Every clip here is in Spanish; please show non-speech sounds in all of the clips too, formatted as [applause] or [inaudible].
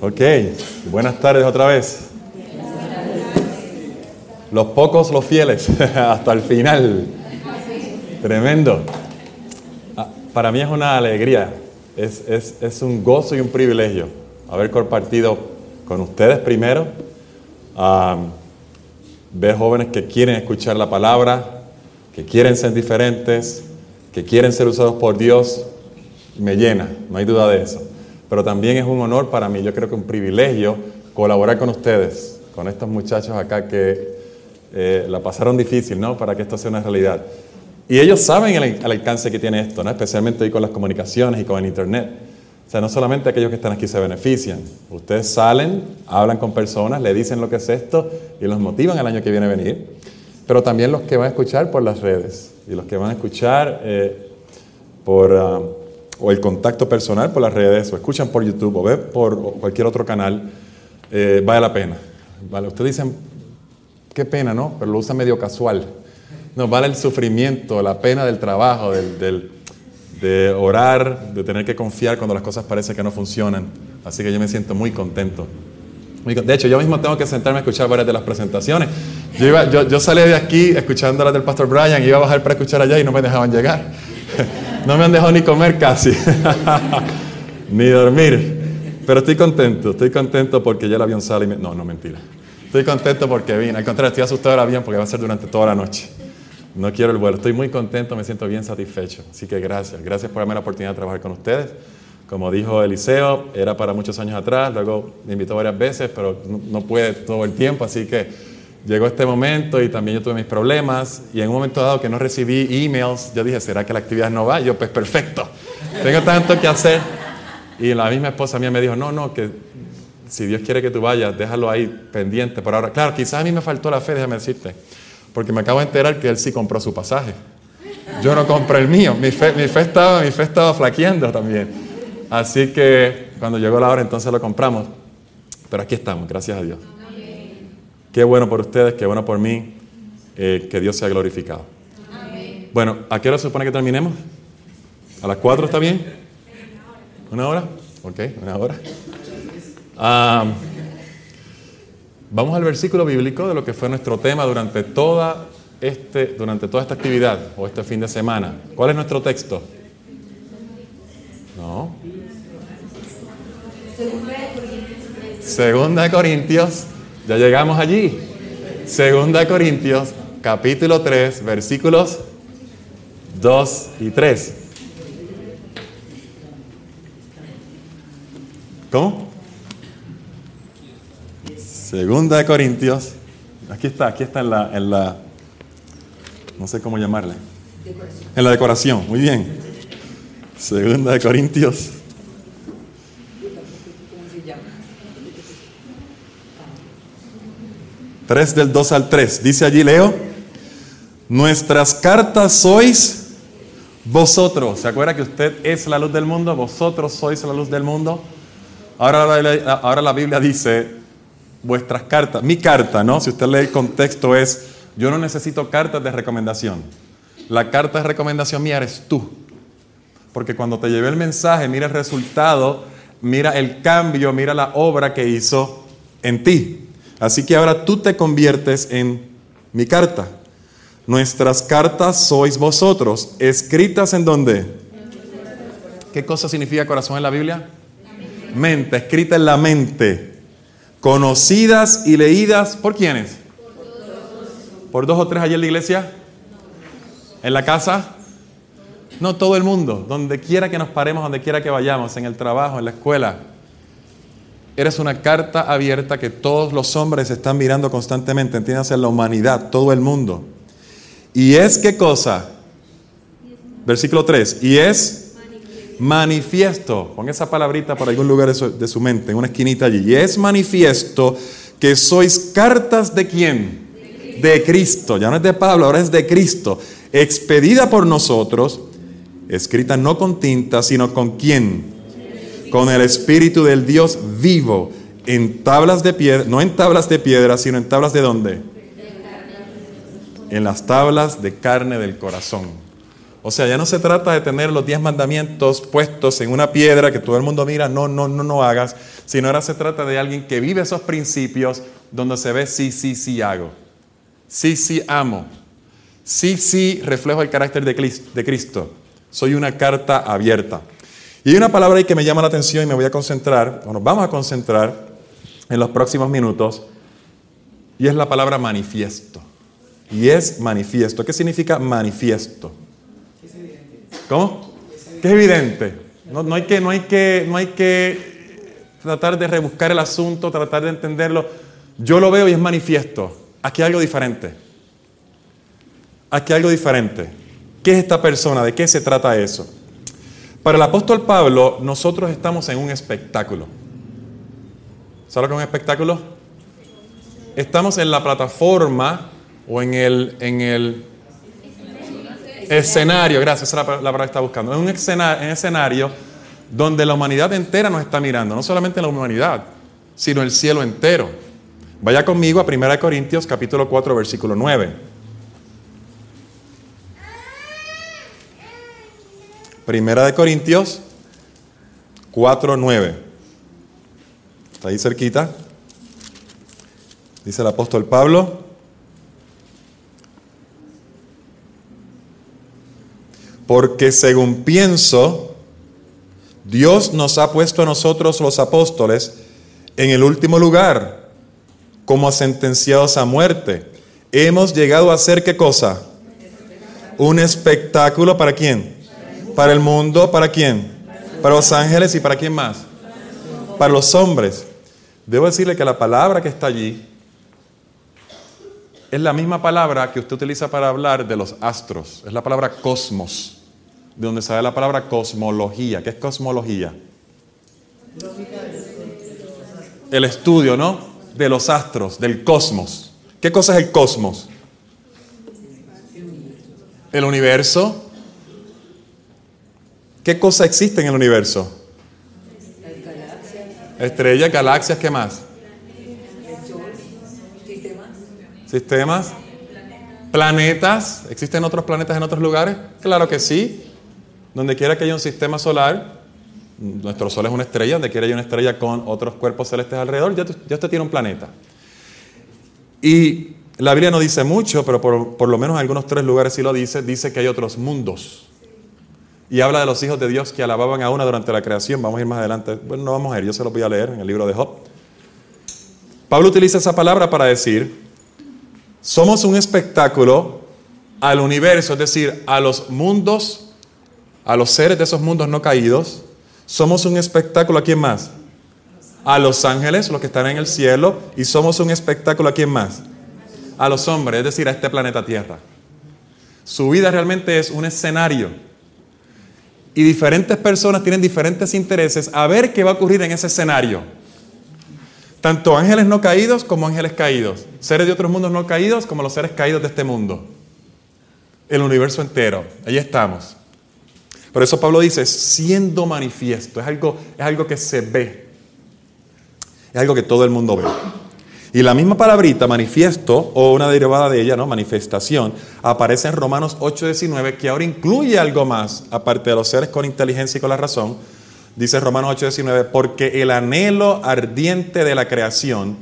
Ok, buenas tardes otra vez. Los pocos, los fieles, [laughs] hasta el final. Tremendo. Ah, Para mí es una alegría, es, es- es un gozo y un privilegio haber compartido con ustedes primero, am, ver jóvenes que quieren escuchar la palabra, que quieren ser diferentes, que quieren ser usados por Dios, me llena, no hay duda de eso. Pero también es un honor para mí, yo creo que un privilegio colaborar con ustedes, con estos muchachos acá que eh, la pasaron difícil, ¿no? Para que esto sea una realidad. Y ellos saben el, el alcance que tiene esto, ¿no? Especialmente hoy con las comunicaciones y con el Internet. O sea, no solamente aquellos que están aquí se benefician. Ustedes salen, hablan con personas, le dicen lo que es esto y los motivan el año que viene a venir. Pero también los que van a escuchar por las redes y los que van a escuchar eh, por ah, o el contacto personal por las redes o escuchan por YouTube o ven por cualquier otro canal, eh, vale la pena. Vale, ustedes dicen, qué pena, ¿no? Pero lo usan medio casual. No, vale el sufrimiento, la pena del trabajo, del, de orar, de tener que confiar cuando las cosas parecen que no funcionan. Así que yo me siento muy contento. De hecho, yo mismo tengo que sentarme a escuchar varias de las presentaciones. Yo, iba- salí de aquí escuchando las del Pastor Brian, iba a bajar para escuchar allá y no me dejaban llegar. [laughs] No me han dejado ni comer casi, [laughs] ni dormir. Pero estoy contento, estoy contento porque ya el avión sale y me... No, no, mentira. Estoy contento porque vine. Al contrario, estoy asustado del avión porque va a ser durante toda la noche. No quiero el vuelo. Estoy muy contento, me siento bien satisfecho. Así que gracias. Gracias por darme la oportunidad de trabajar con ustedes. Como dijo Eliseo, era para muchos años atrás, luego me invitó varias veces, pero no, no puede todo el tiempo, así que llegó este momento y también yo tuve mis problemas y en un momento dado que no recibí emails, yo dije, ¿será que la actividad no va? Y yo, pues perfecto, tengo tanto que hacer. Y la misma esposa mía me dijo, no, no, que si Dios quiere que tú vayas, déjalo ahí pendiente por ahora. Claro, quizás a mí me faltó la fe, déjame decirte, porque me acabo de enterar que él sí compró su pasaje. Yo no compré el mío, mi fe, mi fe, estaba, mi fe estaba flaqueando también. Así que cuando llegó la hora entonces lo compramos. Pero aquí estamos, gracias a Dios. Qué bueno por ustedes, qué bueno por mí, eh, que Dios sea glorificado. Bueno, ¿a qué hora se supone que terminemos? ¿A las cuatro está bien? ¿Una hora? Ok, una hora. Ah, vamos al versículo bíblico de lo que fue nuestro tema durante toda, este, durante toda esta actividad o este fin de semana. ¿Cuál es nuestro texto? No. Segunda de Corintios, ya llegamos allí. Segunda Corintios, capítulo 3, versículos 2 y 3. ¿Cómo? Segunda de Corintios, aquí está, aquí está en la, en la, no sé cómo llamarle, en la decoración, muy bien. Segunda de Corintios. Tres del 2 al 3. Dice allí, Leo, nuestras cartas sois vosotros. ¿Se acuerda que usted es la luz del mundo? Vosotros sois la luz del mundo. Ahora la, ahora la Biblia dice, vuestras cartas, mi carta, ¿no? Si usted lee el contexto es, yo no necesito cartas de recomendación. La carta de recomendación mía eres tú. Porque cuando te llevé el mensaje, mira el resultado, mira el cambio, mira la obra que hizo en ti. Así que ahora tú te conviertes en mi carta. Nuestras cartas sois vosotros, escritas en dónde? ¿Qué cosa significa corazón en la Biblia? Mente, escrita en la mente. Conocidas y leídas por quiénes? ¿Por dos o tres allí en la iglesia? ¿En la casa? No, todo el mundo, donde quiera que nos paremos, donde quiera que vayamos, en el trabajo, en la escuela. Eres una carta abierta que todos los hombres están mirando constantemente, entiéndase la humanidad, todo el mundo. ¿Y es qué cosa? Versículo 3. Y es manifiesto. Pon esa palabrita por algún lugar de su, de su mente, en una esquinita allí. Y es manifiesto que sois cartas de quién? De Cristo. Ya no es de Pablo, ahora es de Cristo. Expedida por nosotros, escrita no con tinta, sino con quién? Con el Espíritu del Dios vivo, en tablas de piedra, no en tablas de piedra, sino en tablas de dónde? En las tablas de carne del corazón. O sea, ya no se trata de tener los diez mandamientos puestos en una piedra que todo el mundo mira, no, no, no, no hagas, sino ahora se trata de alguien que vive esos principios donde se ve sí, sí, sí hago, sí, sí amo, sí, sí reflejo el carácter de Cristo. Soy una carta abierta. Y hay una palabra ahí que me llama la atención y me voy a concentrar, o nos vamos a concentrar en los próximos minutos, y es la palabra manifiesto. Y es manifiesto. ¿Qué significa manifiesto? ¿Cómo? ¿Qué es evidente? No, hay que, no, hay que, no hay que tratar de rebuscar el asunto, tratar de entenderlo. Yo lo veo y es manifiesto. Aquí hay algo diferente. Aquí hay algo diferente. ¿Qué es esta persona? ¿De qué se trata eso? Para el apóstol Pablo, nosotros estamos en un espectáculo. ¿Sabes lo que es un espectáculo? Estamos en la plataforma o en el, en el escenario, gracias, esa es la, palabra que está buscando. En un escenario, escenario donde la humanidad entera nos está mirando, no solamente la humanidad, sino el cielo entero. Vaya conmigo a 1 Corintios capítulo 4, versículo 9. Primera de Corintios 4.9. Está ahí cerquita. Dice el apóstol Pablo. Porque según pienso, Dios nos ha puesto a nosotros los apóstoles en el último lugar, como sentenciados a muerte. Hemos llegado a ser qué cosa? Un espectáculo para quién? Para el mundo, ¿para quién? Para los ángeles y para quién más? Para los hombres. Debo decirle que la palabra que está allí es la misma palabra que usted utiliza para hablar de los astros. Es la palabra cosmos, de donde sale la palabra cosmología. ¿Qué es cosmología? El estudio, ¿no? De los astros, del cosmos. ¿Qué cosa es el cosmos? El universo, ¿Qué cosa existe en el universo? Estrellas, galaxias, ¿qué más? Sistemas. Planetas. ¿Existen otros planetas en otros lugares? Claro que sí. Donde quiera que haya un sistema solar, nuestro Sol es una estrella, donde quiera haya una estrella con otros cuerpos celestes alrededor, ya, ya usted tiene un planeta. Y la Biblia no dice mucho, pero por, por lo menos en algunos tres lugares sí lo dice, dice que hay otros mundos y habla de los hijos de Dios que alababan a una durante la creación. Vamos a ir más adelante. Bueno, no vamos a ir, yo se lo voy a leer en el libro de Job. Pablo utiliza esa palabra para decir, somos un espectáculo al universo, es decir, a los mundos, a los seres de esos mundos no caídos. Somos un espectáculo a quién más? A los ángeles, los que están en el cielo, y somos un espectáculo a quién más? A los hombres, es decir, a este planeta Tierra. Su vida realmente es un escenario y diferentes personas tienen diferentes intereses a ver qué va a ocurrir en ese escenario. Tanto ángeles no caídos como ángeles caídos. Seres de otros mundos no caídos como los seres caídos de este mundo. El universo entero. Ahí estamos. Por eso Pablo dice, siendo manifiesto. Es algo, es algo que se ve. Es algo que todo el mundo ve. Y la misma palabrita, manifiesto, o una derivada de ella, ¿no? Manifestación, aparece en Romanos 8:19, que ahora incluye algo más, aparte de los seres con inteligencia y con la razón. Dice Romanos 8:19, porque el anhelo ardiente de la creación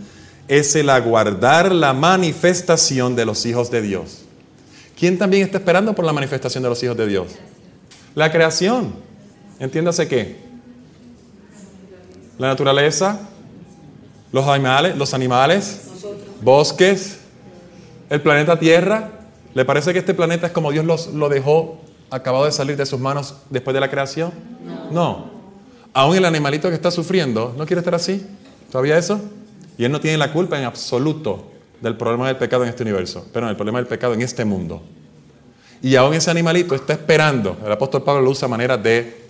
es el aguardar la manifestación de los hijos de Dios. ¿Quién también está esperando por la manifestación de los hijos de Dios? La creación. Entiéndase qué. La naturaleza, los animales, los animales bosques, el planeta Tierra. ¿Le parece que este planeta es como Dios los, lo dejó acabado de salir de sus manos después de la creación? No. Aún el animalito que está sufriendo, ¿no quiere estar así? ¿Todavía eso? Y él no tiene la culpa en absoluto del problema del pecado en este universo, pero el problema del pecado en este mundo. Y aún ese animalito está esperando. El apóstol Pablo lo usa a manera de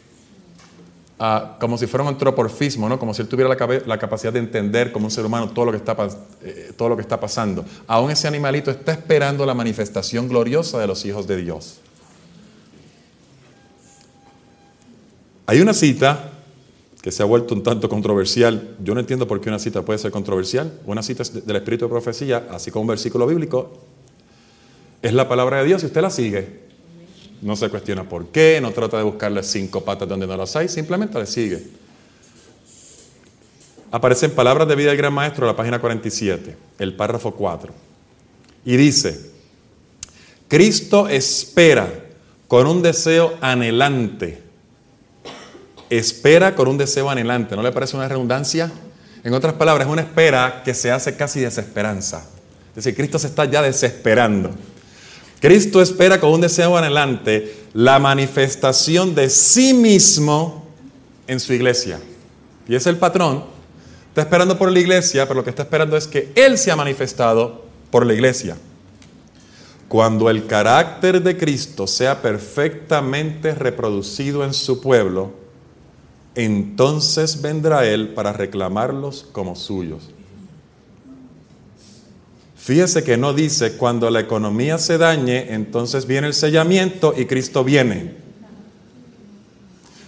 como si fuera un antropomorfismo, ¿no? como si él tuviera la, capacidad de entender como un ser humano todo lo, que está, eh, todo lo que está pasando. Aún ese animalito está esperando la manifestación gloriosa de los hijos de Dios. Hay una cita que se ha vuelto un tanto controversial. Yo no entiendo por qué una cita puede ser controversial. Una cita del Espíritu de Profecía, así como un versículo bíblico, es la palabra de Dios y usted la sigue. No se cuestiona por qué, no trata de buscarle cinco patas donde no las hay, simplemente le sigue. Aparecen palabras de vida del gran maestro la página 47, el párrafo 4. Y dice, Cristo espera con un deseo anhelante. Espera con un deseo anhelante. ¿No le parece una redundancia? En otras palabras, es una espera que se hace casi desesperanza. Es decir, Cristo se está ya desesperando. Cristo espera con un deseo anhelante la manifestación de sí mismo en su iglesia. Y es el patrón. Está esperando por la iglesia, pero lo que está esperando es que Él se ha manifestado por la iglesia. Cuando el carácter de Cristo sea perfectamente reproducido en su pueblo, entonces vendrá Él para reclamarlos como suyos. Fíjese que no dice cuando la economía se dañe, entonces viene el sellamiento y Cristo viene.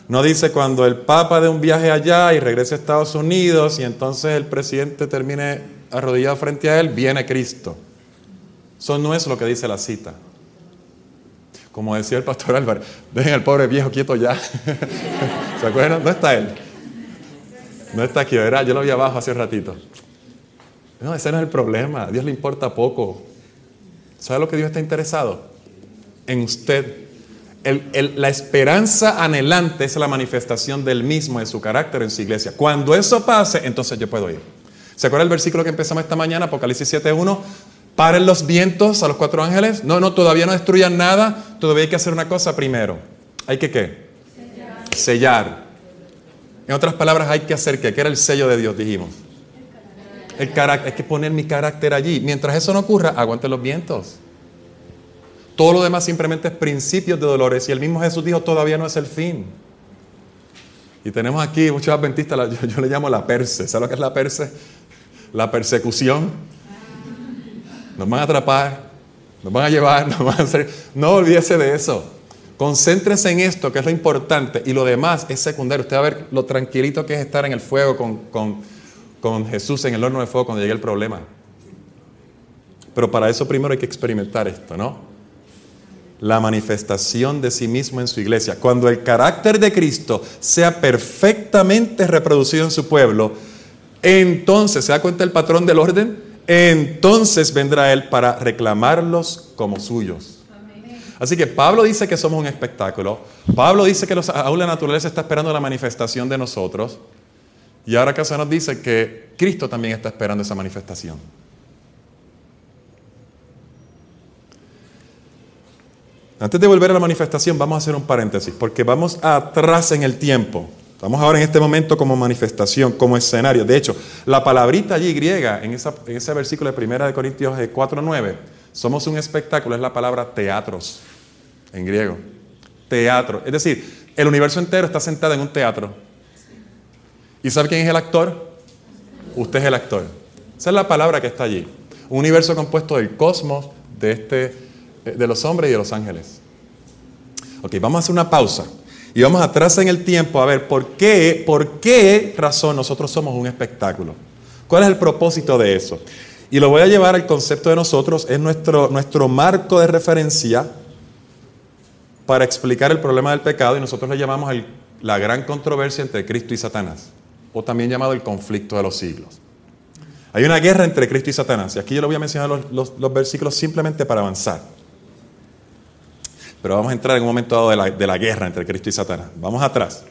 No dice cuando el Papa de un viaje allá y regrese a Estados Unidos y entonces el presidente termine arrodillado frente a él, viene Cristo. Eso no es lo que dice la cita. Como decía el pastor Álvaro, dejen al pobre viejo quieto ya. [laughs] ¿Se acuerdan? ¿Dónde está él? No está aquí, ¿verdad? Yo lo vi abajo hace un ratito. No, ese no es el problema. A Dios le importa poco. ¿Sabe lo que Dios está interesado? En usted. la esperanza anhelante es la manifestación del mismo, de su carácter en su iglesia. Cuando eso pase, entonces yo puedo ir. ¿Se acuerda el versículo que empezamos esta mañana, Apocalipsis 7.1? Paren los vientos a los cuatro ángeles. No, no, todavía no destruyan nada. Todavía hay que hacer una cosa primero. ¿Hay que qué? Sellar. Sellar. En otras palabras, hay que hacer qué? ¿Qué era el sello de Dios, dijimos? El carácter, hay que poner mi carácter allí. Mientras eso no ocurra, aguante los vientos. Todo lo demás simplemente es principios de dolores. Y el mismo Jesús dijo, todavía no es el fin. Y tenemos aquí muchos adventistas, yo, le llamo la perse. ¿Sabe lo que es la perse? La persecución. Nos van a atrapar, nos van a llevar, [laughs] nos van a hacer... No olvídese de eso. Concéntrese en esto, que es lo importante, y lo demás es secundario. Usted va a ver lo tranquilito que es estar en el fuego con con Jesús en el horno de fuego cuando llegue el problema. Pero para eso primero hay que experimentar esto, ¿no? La manifestación de sí mismo en su iglesia. Cuando el carácter de Cristo sea perfectamente reproducido en su pueblo, entonces, ¿se da cuenta el patrón del orden? Entonces vendrá Él para reclamarlos como suyos. Así que Pablo dice que somos un espectáculo. Pablo dice que aún la naturaleza está esperando la manifestación de nosotros. Y ahora se nos dice que Cristo también está esperando esa manifestación. Antes de volver a la manifestación, vamos a hacer un paréntesis, porque vamos atrás en el tiempo. Estamos ahora en este momento como manifestación, como escenario. De hecho, la palabrita allí griega, en, ese versículo de 1 de Corintios 4.9, somos un espectáculo, es la palabra teatros, en griego. Teatro. Es decir, el universo entero está sentado en un teatro. ¿Y sabe quién es el actor? Usted es el actor. Esa es la palabra que está allí. Un universo compuesto del cosmos, de, este, de los hombres y de los ángeles. Ok, vamos a hacer una pausa. Y vamos atrás en el tiempo a ver por qué, por qué razón nosotros somos un espectáculo. ¿Cuál es el propósito de eso? Y lo voy a llevar al concepto de nosotros, es nuestro, nuestro marco de referencia para explicar el problema del pecado y nosotros le llamamos la gran controversia entre Cristo y Satanás o también llamado el conflicto de los siglos. Hay una guerra entre Cristo y Satanás, y aquí yo le voy a mencionar los, versículos simplemente para avanzar. Pero vamos a entrar en un momento dado de la, de la guerra entre Cristo y Satanás. Vamos atrás.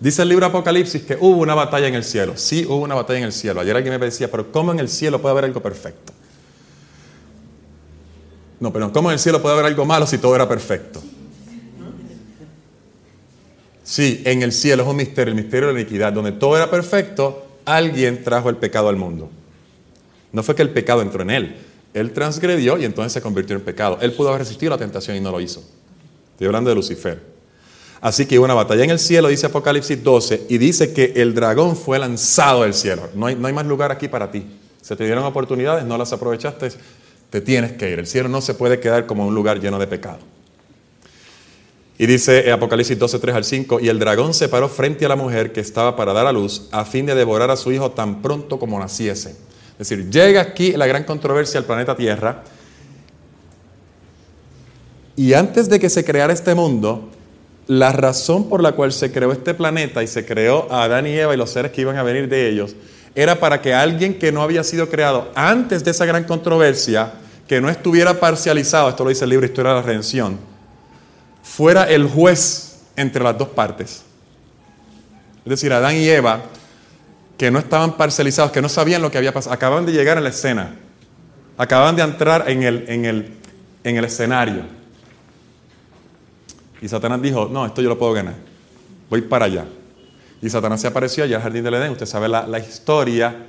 Dice el libro Apocalipsis que hubo una batalla en el cielo. Sí, hubo una batalla en el cielo. Ayer alguien me decía, pero ¿cómo en el cielo puede haber algo perfecto? No, pero ¿cómo en el cielo puede haber algo malo si todo era perfecto? Sí, en el cielo es un misterio, el misterio de la iniquidad, donde todo era perfecto, alguien trajo el pecado al mundo. No fue que el pecado entró en él, él transgredió y entonces se convirtió en pecado. Él pudo haber resistido la tentación y no lo hizo. Estoy hablando de Lucifer. Así que hubo una batalla en el cielo, dice Apocalipsis 12, y dice que el dragón fue lanzado del cielo. No hay, no hay más lugar aquí para ti. Se te dieron oportunidades, no las aprovechaste, te tienes que ir. El cielo no se puede quedar como un lugar lleno de pecado. Y dice Apocalipsis 12, 3 al 5, y el dragón se paró frente a la mujer que estaba para dar a luz a fin de devorar a su hijo tan pronto como naciese. Es decir, llega aquí la gran controversia al planeta Tierra Y antes de que se creara este mundo, la razón por la cual se creó este planeta y se creó a Adán y Eva y los seres que iban a venir de ellos, era para que alguien que no había sido creado antes de esa gran controversia, que no estuviera parcializado, esto lo dice el libro Historia de la Redención, fuera el juez entre las dos partes. Es decir, Adán y Eva, que no estaban parcializados, que no sabían lo que había pasado, acababan de llegar a la escena, acababan de entrar en el, en el, en el escenario. Y Satanás dijo, no, esto yo lo puedo ganar, voy para allá. Y Satanás se apareció allá al jardín del Edén, usted sabe la, la historia,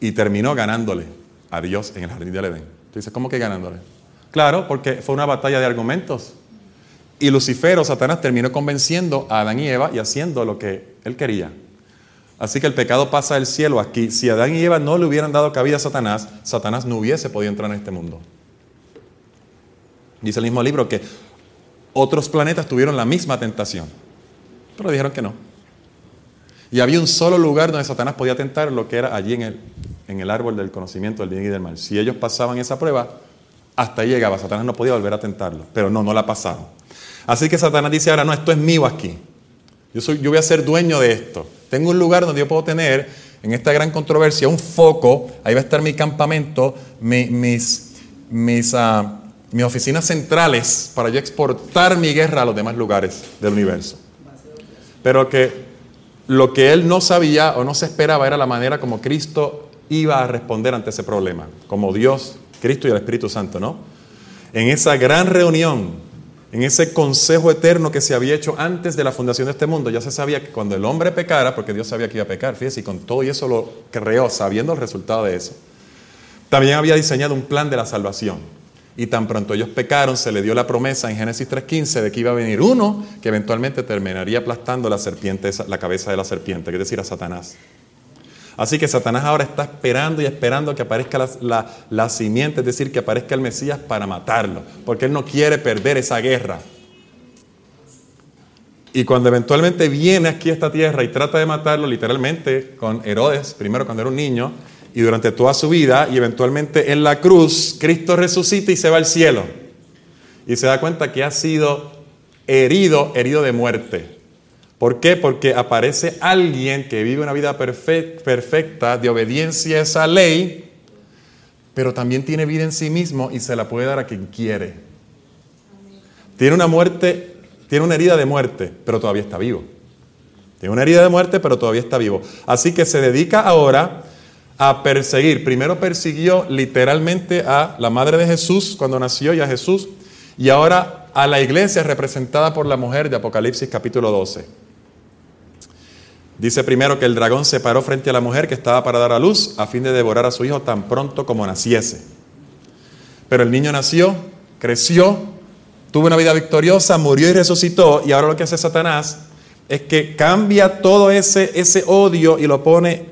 y terminó ganándole a Dios en el jardín del Edén. Tú dices, ¿cómo que ganándole? Claro, porque fue una batalla de argumentos. Y Lucifer o Satanás terminó convenciendo a Adán y Eva y haciendo lo que él quería. Así que el pecado pasa del cielo aquí. Si Adán y Eva no le hubieran dado cabida a Satanás, Satanás no hubiese podido entrar en este mundo. Dice el mismo libro que otros planetas tuvieron la misma tentación, pero dijeron que no. Y había un solo lugar donde Satanás podía tentar, lo que era allí en el, en el árbol del conocimiento del bien y del mal. Si ellos pasaban esa prueba, hasta ahí llegaba. Satanás no podía volver a tentarlo, pero no, no la pasaron. Así que Satanás dice ahora, no, esto es mío aquí. Yo, soy, yo voy a ser dueño de esto. Tengo un lugar donde yo puedo tener, en esta gran controversia, un foco. Ahí va a estar mi campamento, mis, mis, uh, mis oficinas centrales para yo exportar mi guerra a los demás lugares del universo. Pero que lo que él no sabía o no se esperaba era la manera como Cristo iba a responder ante ese problema, como Dios, Cristo y el Espíritu Santo, ¿no? En esa gran reunión, en ese consejo eterno que se había hecho antes de la fundación de este mundo, ya se sabía que cuando el hombre pecara, porque Dios sabía que iba a pecar, fíjese, y con todo y eso lo creó, sabiendo el resultado de eso, también había diseñado un plan de la salvación. Y tan pronto ellos pecaron, se le dio la promesa en Génesis 3.15 de que iba a venir uno que eventualmente terminaría aplastando la serpiente, la cabeza de la serpiente, es decir, a Satanás. Así que Satanás ahora está esperando y esperando que aparezca la, la, la, simiente, es decir, que aparezca el Mesías para matarlo, porque él no quiere perder esa guerra. Y cuando eventualmente viene aquí a esta tierra y trata de matarlo, literalmente, con Herodes, primero cuando era un niño, y durante toda su vida, y eventualmente en la cruz, Cristo resucita y se va al cielo. Y se da cuenta que ha sido herido, herido de muerte. ¿Por qué? Porque aparece alguien que vive una vida perfecta de obediencia a esa ley, pero también tiene vida en sí mismo y se la puede dar a quien quiere. Tiene una muerte, tiene una herida de muerte, pero todavía está vivo. Tiene una herida de muerte, pero todavía está vivo. Así que se dedica ahora a perseguir. Primero persiguió literalmente a la madre de Jesús cuando nació y a Jesús, y ahora a la iglesia representada por la mujer de Apocalipsis capítulo 12. Dice primero que el dragón se paró frente a la mujer que estaba para dar a luz a fin de devorar a su hijo tan pronto como naciese. Pero el niño nació, creció, tuvo una vida victoriosa, murió y resucitó. Y ahora lo que hace Satanás es que cambia todo ese, ese odio y lo pone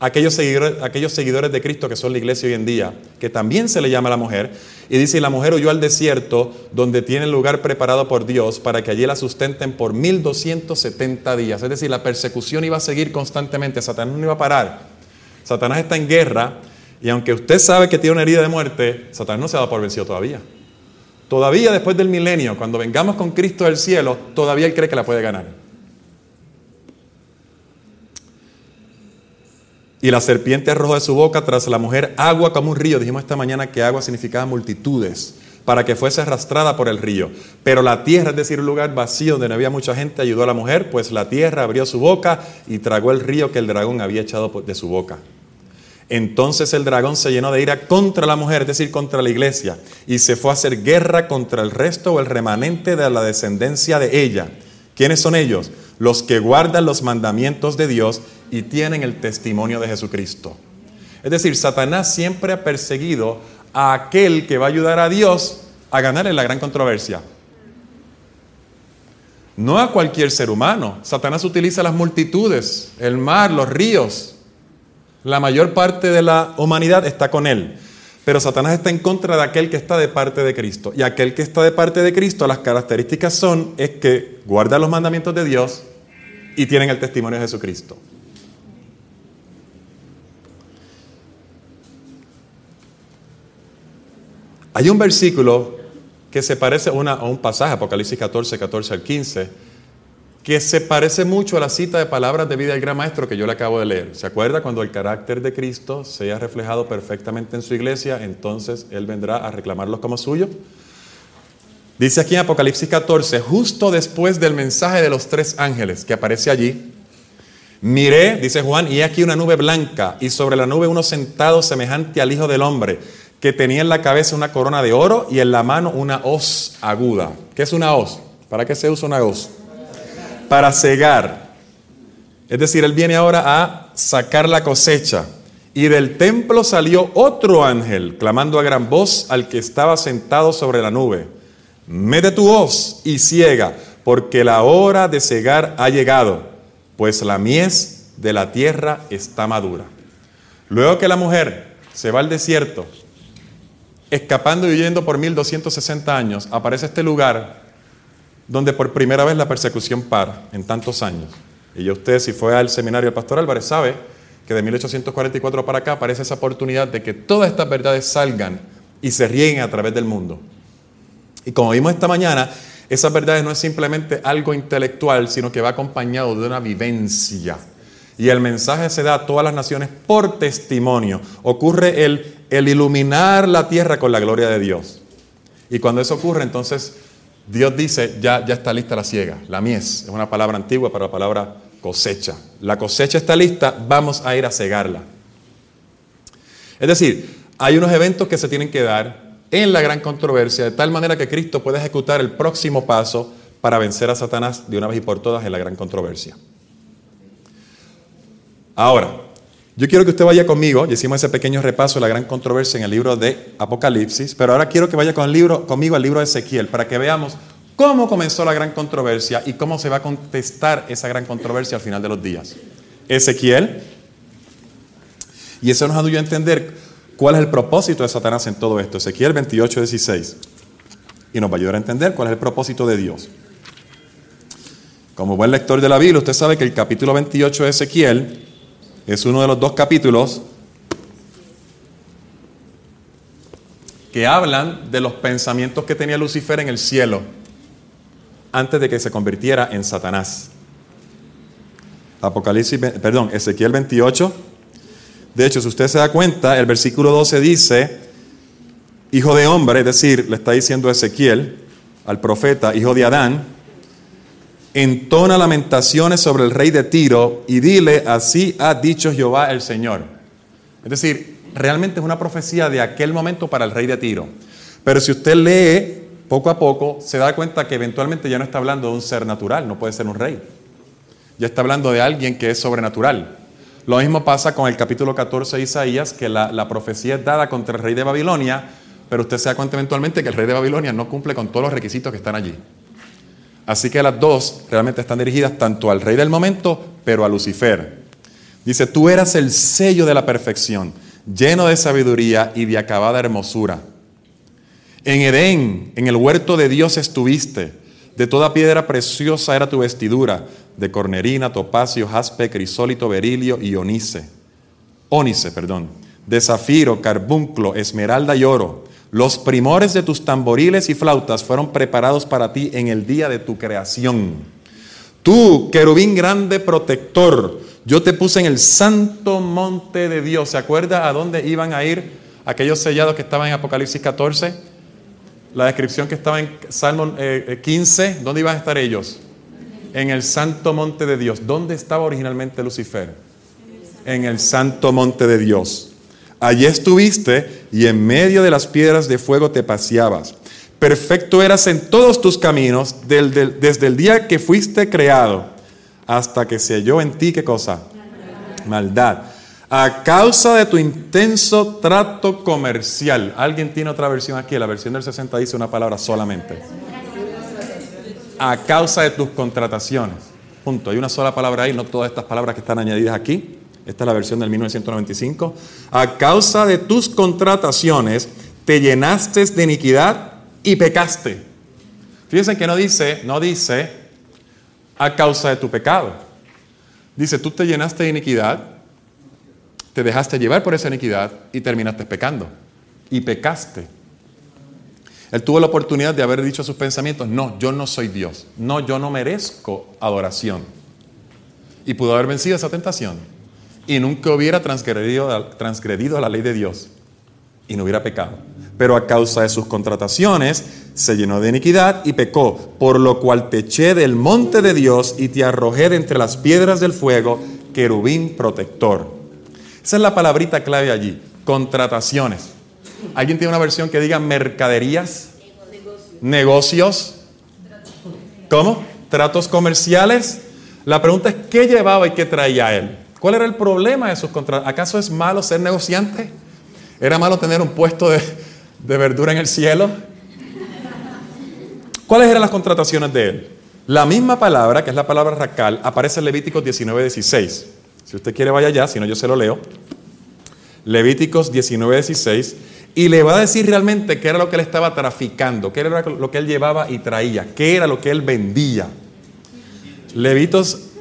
aquellos seguidores, aquellos seguidores de Cristo que son la iglesia hoy en día, que también se le llama la mujer, y dice, la mujer huyó al desierto donde tiene lugar preparado por Dios para que allí la sustenten por 1270 días. Es decir, la persecución iba a seguir constantemente, Satanás no iba a parar. Satanás está en guerra y aunque usted sabe que tiene una herida de muerte, Satanás no se ha dado por vencido todavía. Todavía después del milenio, cuando vengamos con Cristo del cielo, todavía él cree que la puede ganar. Y la serpiente arrojó de su boca tras la mujer agua como un río. Dijimos esta mañana que agua significaba multitudes, para que fuese arrastrada por el río. Pero la tierra, es decir, un lugar vacío donde no había mucha gente, ayudó a la mujer, pues la tierra abrió su boca y tragó el río que el dragón había echado de su boca. Entonces el dragón se llenó de ira contra la mujer, es decir, contra la iglesia, y se fue a hacer guerra contra el resto o el remanente de la descendencia de ella. ¿Quiénes son ellos? Los que guardan los mandamientos de Dios y tienen el testimonio de Jesucristo. Es decir, Satanás siempre ha perseguido a aquel que va a ayudar a Dios a ganar en la gran controversia. No a cualquier ser humano. Satanás utiliza las multitudes, el mar, los ríos. La mayor parte de la humanidad está con él. Pero Satanás está en contra de aquel que está de parte de Cristo. Y aquel que está de parte de Cristo, las características son es que guarda los mandamientos de Dios y tienen el testimonio de Jesucristo. Hay un versículo que se parece a un pasaje, Apocalipsis 14, 14 al 15, que se parece mucho a la cita de palabras de vida del gran maestro que yo le acabo de leer. ¿Se acuerda? Cuando el carácter de Cristo sea reflejado perfectamente en su iglesia, entonces Él vendrá a reclamarlos como suyo. Dice aquí en Apocalipsis 14, justo después del mensaje de los tres ángeles que aparece allí, miré, dice Juan, y aquí una nube blanca, y sobre la nube uno sentado semejante al Hijo del Hombre, que tenía en la cabeza una corona de oro y en la mano una hoz aguda. ¿Qué es una hoz? ¿Para qué se usa una hoz? Para cegar. Es decir, él viene ahora a sacar la cosecha. Y del templo salió otro ángel, clamando a gran voz al que estaba sentado sobre la nube. Mete tu hoz y ciega, porque la hora de cegar ha llegado, pues la mies de la tierra está madura. Luego que la mujer se va al desierto, escapando y huyendo por 1260 años, aparece este lugar donde por primera vez la persecución para en tantos años. Y ya usted, si fue al seminario del Pastor Álvarez, sabe que de 1844 para acá aparece esa oportunidad de que todas estas verdades salgan y se rieguen a través del mundo. Y como vimos esta mañana, esas verdades no es simplemente algo intelectual, sino que va acompañado de una vivencia. Y el mensaje se da a todas las naciones por testimonio. Ocurre el iluminar la tierra con la gloria de Dios. Y cuando eso ocurre, entonces Dios dice, ya, ya está lista la siega. La mies es una palabra antigua para la palabra cosecha. La cosecha está lista, vamos a ir a cegarla. Es decir, hay unos eventos que se tienen que dar en la gran controversia, de tal manera que Cristo puede ejecutar el próximo paso para vencer a Satanás de una vez y por todas en la gran controversia. Ahora, yo quiero que usted vaya conmigo, y hicimos ese pequeño repaso de la gran controversia en el libro de Apocalipsis, pero ahora quiero que vaya conmigo al libro de Ezequiel para que veamos cómo comenzó la gran controversia y cómo se va a contestar esa gran controversia al final de los días. Ezequiel, y eso nos ayuda a entender cuál es el propósito de Satanás en todo esto. Ezequiel 28, 16. Y nos va a ayudar a entender cuál es el propósito de Dios. Como buen lector de la Biblia, usted sabe que el capítulo 28 de Ezequiel es uno de los dos capítulos que hablan de los pensamientos que tenía Lucifer en el cielo antes de que se convirtiera en Satanás. Apocalipsis, perdón, Ezequiel 28. De hecho, si usted se da cuenta, el versículo 12 dice, hijo de hombre, es decir, le está diciendo Ezequiel al profeta, hijo de Adán, entona lamentaciones sobre el rey de Tiro y dile, así ha dicho Jehová el Señor. Es decir, realmente es una profecía de aquel momento para el rey de Tiro. Pero si usted lee poco a poco, se da cuenta que eventualmente ya no está hablando de un ser natural, no puede ser un rey. Ya está hablando de alguien que es sobrenatural. Lo mismo pasa con el capítulo 14 de Isaías, que la, la profecía es dada contra el rey de Babilonia, pero usted se da cuenta eventualmente que el rey de Babilonia no cumple con todos los requisitos que están allí. Así que las dos realmente están dirigidas tanto al rey del momento, pero a Lucifer. Dice, tú eras el sello de la perfección, lleno de sabiduría y de acabada hermosura. En Edén, en el huerto de Dios estuviste. De toda piedra preciosa era tu vestidura, de cornerina, topacio, jaspe, crisólito, berilio y onice. Ónice, perdón. De zafiro, carbunclo, esmeralda y oro los primores de tus tamboriles y flautas fueron preparados para ti en el día de tu creación. Tú, querubín grande protector, yo te puse en el santo monte de Dios. ¿Se acuerda a dónde iban a ir aquellos sellados que estaban en Apocalipsis 14? La descripción que estaba en Salmo 15, eh, eh, ¿dónde iban a estar ellos? En el santo monte de Dios. ¿Dónde estaba originalmente Lucifer? En el santo monte de Dios. Allí estuviste y en medio de las piedras de fuego te paseabas. Perfecto eras en todos tus caminos desde el día que fuiste creado hasta que se halló en ti qué cosa? Maldad. A causa de tu intenso trato comercial. ¿Alguien tiene otra versión aquí? La versión del 60 dice una palabra solamente. A causa de tus contrataciones. Punto. Hay una sola palabra ahí, no todas estas palabras que están añadidas aquí. Esta es la versión del 1995. A causa de tus contrataciones te llenaste de iniquidad y pecaste. Fíjense que no dice, no dice a causa de tu pecado. Dice, tú te llenaste de iniquidad, te dejaste llevar por esa iniquidad y terminaste pecando. Y pecaste. Él tuvo la oportunidad de haber dicho sus pensamientos, no, yo no soy Dios, no, yo no merezco adoración. Y pudo haber vencido esa tentación. Y nunca hubiera transgredido, transgredido la ley de Dios. Y no hubiera pecado. Pero a causa de sus contrataciones se llenó de iniquidad y pecó, por lo cual te eché del monte de Dios y te arrojé de entre las piedras del fuego, querubín protector. Esa es la palabrita clave allí, contrataciones. ¿Alguien tiene una versión que diga mercaderías? Negocios. ¿Cómo? Tratos comerciales. La pregunta es, ¿qué llevaba y qué traía él? ¿Cuál era el problema de sus contratos? ¿Acaso es malo ser negociante? ¿Era malo tener un puesto de, verdura en el cielo? ¿Cuáles eran las contrataciones de él? La misma palabra, que es la palabra racal, aparece en Levíticos 19:16. Si usted quiere, vaya allá, si no, yo se lo leo. Levíticos 19:16. Y le va a decir realmente qué era lo que él estaba traficando, qué era lo que él llevaba y traía, qué era lo que él vendía.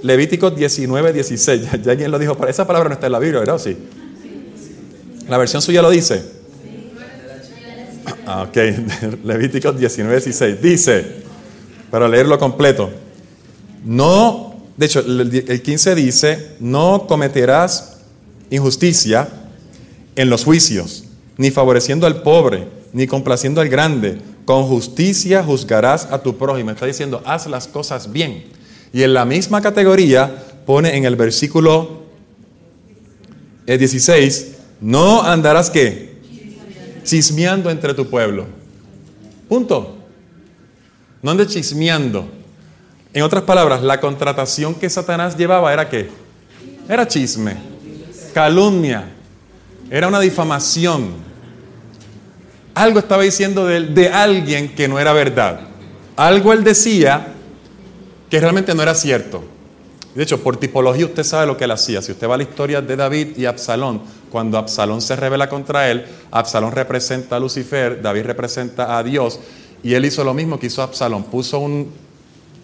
Levíticos, Levíticos 19:16. Ya, alguien lo dijo, esa palabra no está en la Biblia, ¿verdad? Sí. La versión suya lo dice. Ah, ok, [laughs] Levíticos 19:16. Dice, para leerlo completo, no, de hecho, el 15 dice, no cometerás injusticia en los juicios, ni favoreciendo al pobre, ni complaciendo al grande. Con justicia juzgarás a tu prójimo. Está diciendo, haz las cosas bien. Y en la misma categoría pone en el versículo 16, eh, no andarás qué? Chismeando entre tu pueblo. Punto. No andes chismeando. En otras palabras, la contratación que Satanás llevaba era qué? Era chisme, calumnia, era una difamación. Algo estaba diciendo de, de alguien que no era verdad. Algo él decía que realmente no era cierto. De hecho, por tipología usted sabe lo que él hacía. Si usted va a la historia de David y Absalón, cuando Absalón se revela contra él, Absalón representa a Lucifer, David representa a Dios, y él hizo lo mismo que hizo Absalón. Puso un,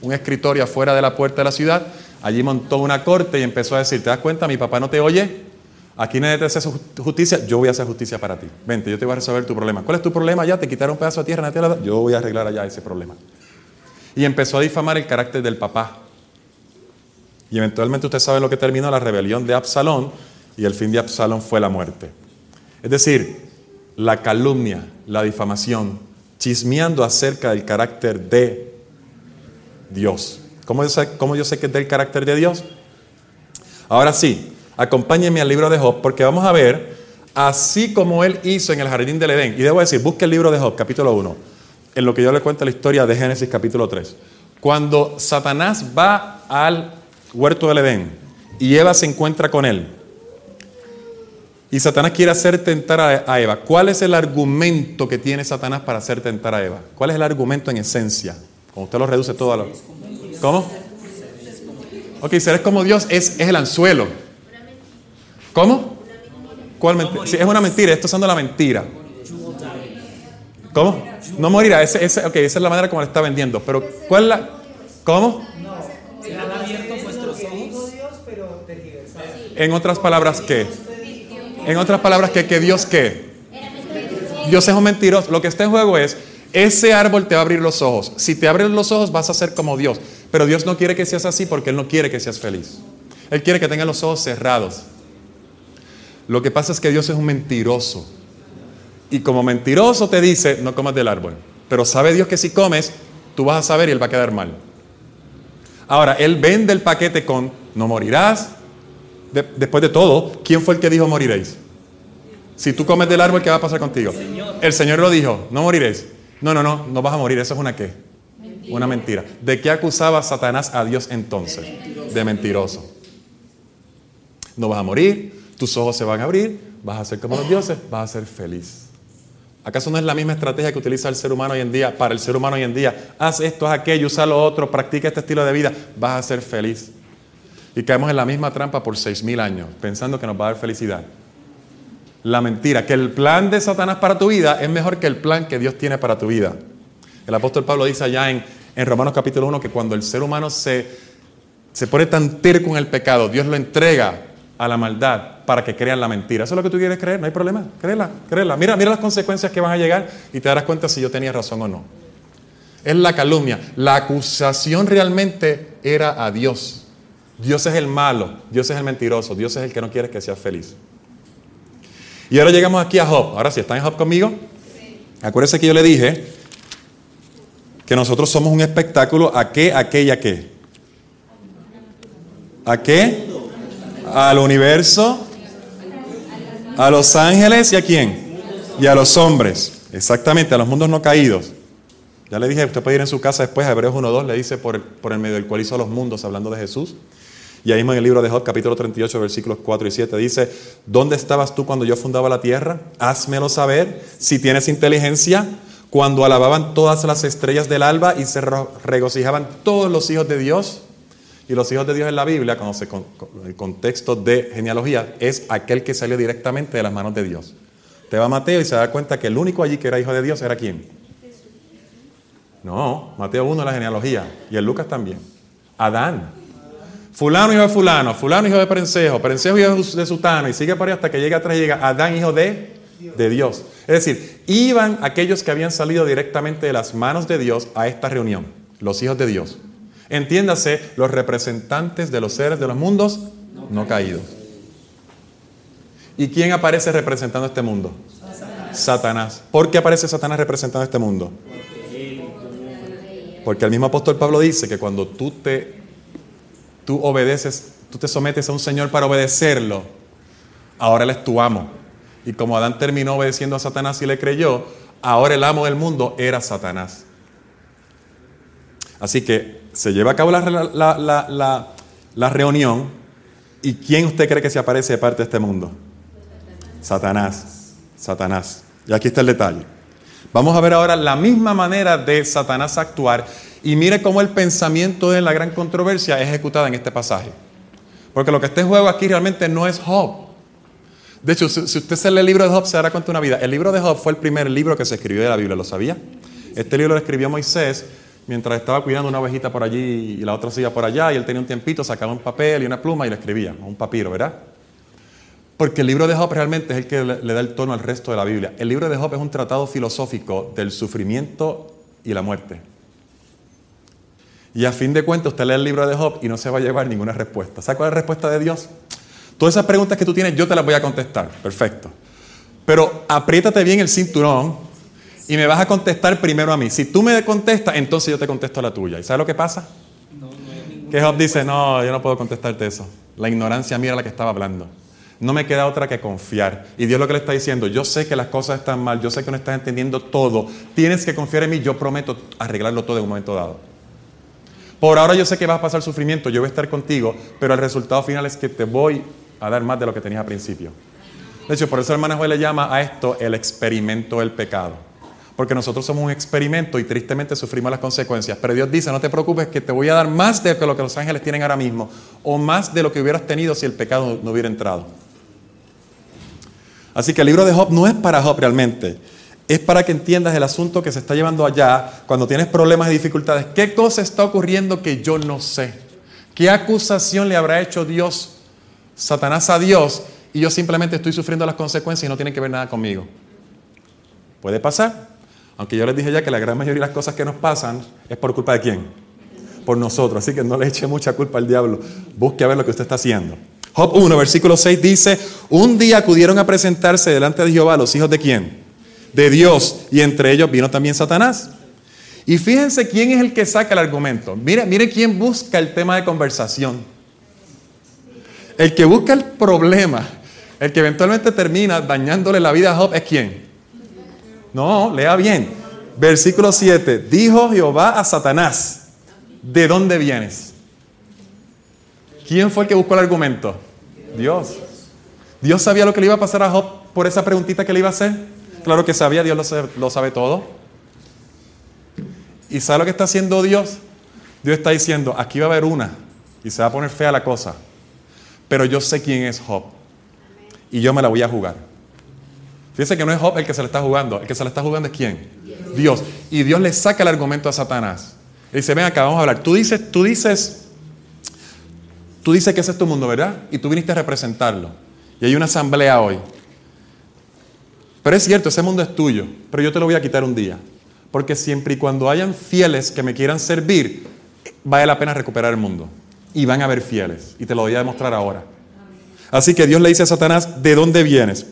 un escritorio afuera de la puerta de la ciudad, allí montó una corte y empezó a decir, ¿te das cuenta? Mi papá no te oye, Aquí nadie te hace justicia, yo voy a hacer justicia para ti. Vente, yo te voy a resolver tu problema. ¿Cuál es tu problema ya? Te quitaron un pedazo de tierra, tierra, yo voy a arreglar allá ese problema. Y empezó a difamar el carácter del papá. Y eventualmente usted sabe lo que terminó la rebelión de Absalón y el fin de Absalón fue la muerte. Es decir, la calumnia, la difamación, chismeando acerca del carácter de Dios. ¿Cómo yo sé, cómo yo sé que es del carácter de Dios? Ahora sí, Acompáñenme al libro de Job porque vamos a ver, así como él hizo en el jardín del Edén, y debo decir, busque el libro de Job, capítulo 1, en lo que yo le cuento la historia de Génesis, capítulo 3. Cuando Satanás va al huerto del Edén y Eva se encuentra con él, y Satanás quiere hacer tentar a, Eva. ¿Cuál es el argumento que tiene Satanás para hacer tentar a Eva? ¿Cuál es el argumento en esencia? Como usted lo reduce todo a lo... ¿Cómo? Ok, ser como Dios es, es el anzuelo. ¿Cómo? ¿Cuál mentira? es una mentira, esto usando la mentira. ¿Cómo? No morirá, esa es la manera como le está vendiendo. Pero, ¿cuál la...? ¿Cómo? En otras palabras, ¿qué? En otras palabras, ¿qué? ¿Que Dios qué? Dios es un mentiroso. Lo que está en juego es, ese árbol te va a abrir los ojos. Si te abres los ojos vas a ser como Dios. Pero Dios no quiere que seas así porque Él no quiere que seas feliz. Él quiere que tengas los ojos cerrados. Lo que pasa es que Dios es un mentiroso. Y como mentiroso te dice, no comas del árbol. Pero sabe Dios que si comes, tú vas a saber y Él va a quedar mal. Ahora, Él vende el paquete con, no morirás. después de todo, ¿quién fue el que dijo moriréis? Si tú comes del árbol, ¿qué va a pasar contigo? El Señor, lo dijo, no moriréis. No, no, no, no vas a morir. Eso es una qué? Una mentira. ¿De qué acusaba Satanás a Dios entonces? De mentiroso. No vas a morir, tus ojos se van a abrir, vas a ser como los dioses, vas a ser feliz. ¿Acaso no es la misma estrategia que utiliza el ser humano hoy en día para el ser humano hoy en día? Haz esto, haz aquello, usa lo otro, practica este estilo de vida, vas a ser feliz. Y caemos en la misma trampa por seis mil años, pensando que nos va a dar felicidad. La mentira, que el plan de Satanás para tu vida es mejor que el plan que Dios tiene para tu vida. El apóstol Pablo dice allá en, en Romanos capítulo 1 que cuando el ser humano se, se pone tan terco en el pecado, Dios lo entrega a la maldad para que crean la mentira. ¿Eso es lo que tú quieres creer? No hay problema. Créela, créela. Mira, mira las consecuencias que van a llegar y te darás cuenta si yo tenía razón o no. Es la calumnia. La acusación realmente era a Dios. Dios es el malo, Dios es el mentiroso, Dios es el que no quiere que seas feliz. Y ahora llegamos aquí a Job. Ahora sí, ¿están en Job conmigo? Sí. Acuérdense que yo le dije que nosotros somos un espectáculo a qué, a qué y a qué. ¿A qué? Al universo, a los ángeles y a quién? Y a los hombres. Exactamente, a los mundos no caídos. Ya le dije, usted puede ir en su casa después, a Hebreos 1.2 le dice por el, medio del cual hizo los mundos, hablando de Jesús. Y ahí mismo en el libro de Job, capítulo 38, versículos 4 y 7, dice, ¿dónde estabas tú cuando yo fundaba la tierra? Házmelo saber si tienes inteligencia. Cuando alababan todas las estrellas del alba y se regocijaban todos los hijos de Dios. Y los hijos de Dios en la Biblia, cuando se, el contexto de genealogía, es aquel que salió directamente de las manos de Dios. Te va Mateo y se da cuenta que el único allí que era hijo de Dios era quién. No, Mateo 1 la genealogía y el Lucas también. Adán. Fulano hijo de fulano, fulano hijo de Perencejo, Perencejo hijo de Sutano y sigue por ahí hasta que llega atrás y llega Adán hijo de, de Dios. Es decir, iban aquellos que habían salido directamente de las manos de Dios a esta reunión, los hijos de Dios. Entiéndase, los representantes de los seres de los mundos no caídos. ¿Y quién aparece representando este mundo? Satanás. ¿Por qué aparece Satanás representando este mundo? Porque el mismo apóstol Pablo dice que cuando tú te tú obedeces, tú te sometes a un Señor para obedecerlo, ahora Él es tu amo. Y como Adán terminó obedeciendo a Satanás y le creyó, ahora el amo del mundo era Satanás. Así que se lleva a cabo la, reunión y ¿quién usted cree que se aparece de parte de este mundo? Satanás. Satanás. Y aquí está el detalle. Vamos a ver ahora la misma manera de Satanás actuar y mire cómo el pensamiento de la gran controversia es ejecutada en este pasaje. Porque lo que está en juego aquí realmente no es Job. De hecho, si usted se lee el libro de Job, se dará cuenta de una vida. El libro de Job fue el primer libro que se escribió de la Biblia, ¿lo sabía? Este libro lo escribió Moisés mientras estaba cuidando una ovejita por allí y la otra silla por allá, y él tenía un tiempito, sacaba un papel y una pluma y le escribía, un papiro, ¿verdad? Porque el libro de Job realmente es el que le da el tono al resto de la Biblia. El libro de Job es un tratado filosófico del sufrimiento y la muerte. Y a fin de cuentas usted lee el libro de Job y no se va a llevar ninguna respuesta. ¿Sabe cuál es la respuesta de Dios? Todas esas preguntas que tú tienes yo te las voy a contestar. Perfecto. Pero apriétate bien el cinturón y me vas a contestar primero a mí. Si tú me contestas, entonces yo te contesto a la tuya. ¿Y sabes lo que pasa? que Job dice, no, yo no puedo contestarte eso. La ignorancia mira la que estaba hablando. No me queda otra que confiar. Y Dios lo que le está diciendo, yo sé que las cosas están mal, yo sé que no estás entendiendo todo. Tienes que confiar en mí, yo prometo arreglarlo todo en un momento dado. Por ahora yo sé que vas a pasar sufrimiento, yo voy a estar contigo, pero el resultado final es que te voy a dar más de lo que tenías al principio. De hecho, por eso el hermano Joel le llama a esto el experimento del pecado. Porque nosotros somos un experimento y tristemente sufrimos las consecuencias. Pero Dios dice, no te preocupes, que te voy a dar más de lo que los ángeles tienen ahora mismo, o más de lo que hubieras tenido si el pecado no hubiera entrado. Así que el libro de Job no es para Job realmente. Es para que entiendas el asunto que se está llevando allá cuando tienes problemas y dificultades. ¿Qué cosa está ocurriendo que yo no sé? ¿Qué acusación le habrá hecho Dios, Satanás a Dios, y yo simplemente estoy sufriendo las consecuencias y no tiene que ver nada conmigo? Puede pasar. Aunque yo les dije ya que la gran mayoría de las cosas que nos pasan es por culpa de quién? Por nosotros. Así que no le eche mucha culpa al diablo. Busque a ver lo que usted está haciendo. Job 1, versículo 6 dice, un día acudieron a presentarse delante de Jehová los hijos de quién? De Dios. Y entre ellos vino también Satanás. Y fíjense quién es el que saca el argumento. Mire, mire quién busca el tema de conversación. El que busca el problema, el que eventualmente termina dañándole la vida a Job es quién? No, lea bien. Versículo 7. Dijo Jehová a Satanás, ¿de dónde vienes? ¿Quién fue el que buscó el argumento? Dios. Dios sabía lo que le iba a pasar a Job por esa preguntita que le iba a hacer. Claro que sabía, Dios lo sabe, todo. ¿Y sabe lo que está haciendo Dios? Dios está diciendo, aquí va a haber una y se va a poner fea la cosa. Pero yo sé quién es Job. Y yo me la voy a jugar. Fíjense que no es Job el que se le está jugando. El que se le está jugando es quién? Dios. Y Dios le saca el argumento a Satanás. Le dice, ven acá, vamos a hablar. Tú dices, tú dices Tú dices que ese es tu mundo, ¿verdad? Y tú viniste a representarlo. Y hay una asamblea hoy. Pero es cierto, ese mundo es tuyo, pero yo te lo voy a quitar un día. Porque siempre y cuando hayan fieles que me quieran servir, vale la pena recuperar el mundo. Y van a haber fieles. Y te lo voy a demostrar ahora. Así que Dios le dice a Satanás, ¿de dónde vienes?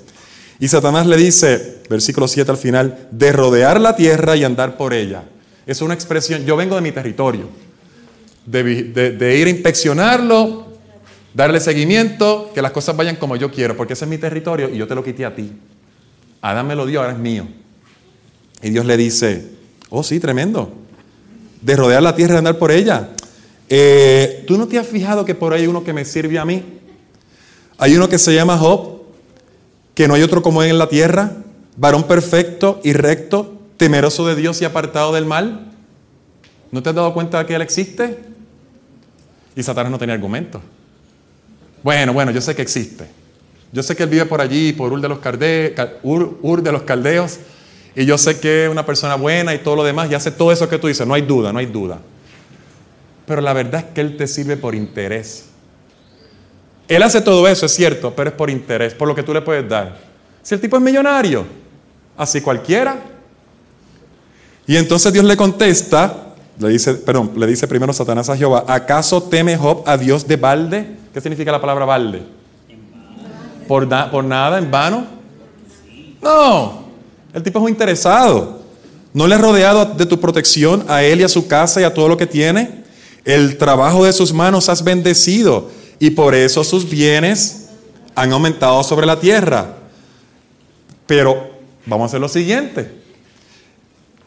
Y Satanás le dice, versículo 7 al final, de rodear la tierra y andar por ella. Es una expresión, yo vengo de mi territorio de, ir a inspeccionarlo, darle seguimiento, que las cosas vayan como yo quiero, porque ese es mi territorio y yo te lo quité a ti. Adán me lo dio, ahora es mío. Y Dios le dice, oh sí, tremendo, de rodear la tierra y andar por ella. Eh, ¿Tú no te has fijado que por ahí hay uno que me sirve a mí? Hay uno que se llama Job, que no hay otro como él en la tierra, varón perfecto y recto, temeroso de Dios y apartado del mal. ¿No te has dado cuenta de que él existe? Y Satanás no tenía argumento. Bueno, bueno, yo sé que existe. Yo sé que él vive por allí, por Ur de los, Ur, de los Caldeos, y yo sé que es una persona buena y todo lo demás, y hace todo eso que tú dices, no hay duda, no hay duda. Pero la verdad es que él te sirve por interés. Él hace todo eso, es cierto, pero es por interés, por lo que tú le puedes dar. Si el tipo es millonario, así cualquiera. Y entonces Dios le contesta, le dice, perdón, le dice primero Satanás a Jehová, ¿acaso teme Job a Dios de balde? ¿Qué significa la palabra balde? ¿Por, por nada, en vano? No, el tipo es muy interesado. ¿No le has rodeado de tu protección a él y a su casa y a todo lo que tiene? El trabajo de sus manos has bendecido y por eso sus bienes han aumentado sobre la tierra. Pero vamos a hacer lo siguiente.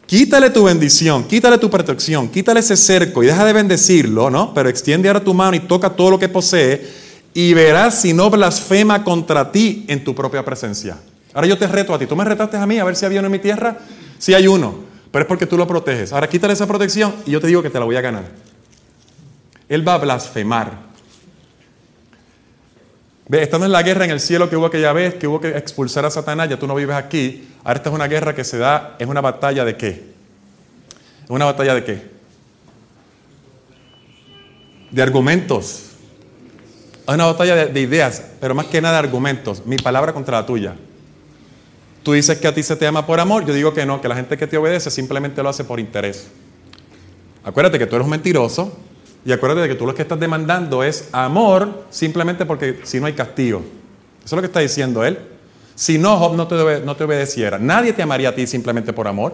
Quítale tu bendición, quítale tu protección, quítale ese cerco y deja de bendecirlo, ¿no? Pero extiende ahora tu mano y toca todo lo que posee y verás si no blasfema contra ti en tu propia presencia. Ahora yo te reto a ti. Tú me retaste a mí a ver si había uno en mi tierra. Sí hay uno, pero es porque tú lo proteges. Ahora quítale esa protección y yo te digo que te la voy a ganar. Él va a blasfemar. Estando en la guerra en el cielo que hubo aquella vez, que hubo que expulsar a Satanás, ya tú no vives aquí. Ahora esta es una guerra que se da, es una batalla de qué? ¿Es una batalla de qué? De argumentos. Es una batalla de, de ideas, pero más que nada de argumentos. Mi palabra contra la tuya. Tú dices que a ti se te ama por amor, yo digo que no, que la gente que te obedece simplemente lo hace por interés. Acuérdate que tú eres un mentiroso, y acuérdate de que tú lo que estás demandando es amor simplemente porque si no hay castigo. Eso es lo que está diciendo él. Si no, Job no te, no te obedeciera. Nadie te amaría a ti simplemente por amor.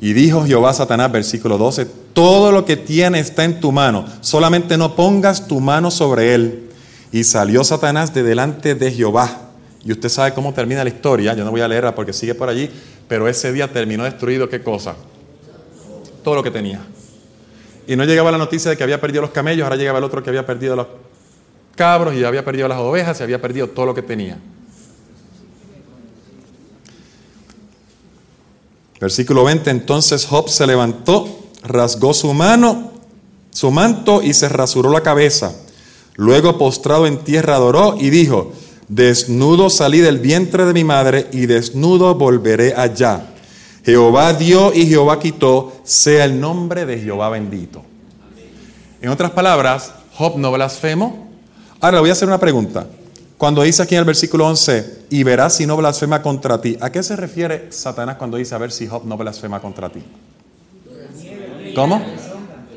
Y dijo Jehová a Satanás, versículo 12, todo lo que tiene está en tu mano, solamente no pongas tu mano sobre él. Y salió Satanás de delante de Jehová. Y usted sabe cómo termina la historia, yo no voy a leerla porque sigue por allí, pero ese día terminó destruido, ¿qué cosa? Todo lo que tenía. Y no llegaba la noticia de que había perdido los camellos, ahora llegaba el otro que había perdido los cabros y había perdido las ovejas y había perdido todo lo que tenía. Versículo 20, entonces Job se levantó, rasgó su mano, su manto y se rasuró la cabeza. Luego postrado en tierra adoró y dijo, desnudo salí del vientre de mi madre y desnudo volveré allá. Jehová dio y Jehová quitó, sea el nombre de Jehová bendito. En otras palabras, Job no blasfemo. Ahora le voy a hacer una pregunta. Cuando dice aquí en el versículo 11, y verás si no blasfema contra ti, ¿a qué se refiere Satanás cuando dice a ver si Job no blasfema contra ti? ¿Cómo?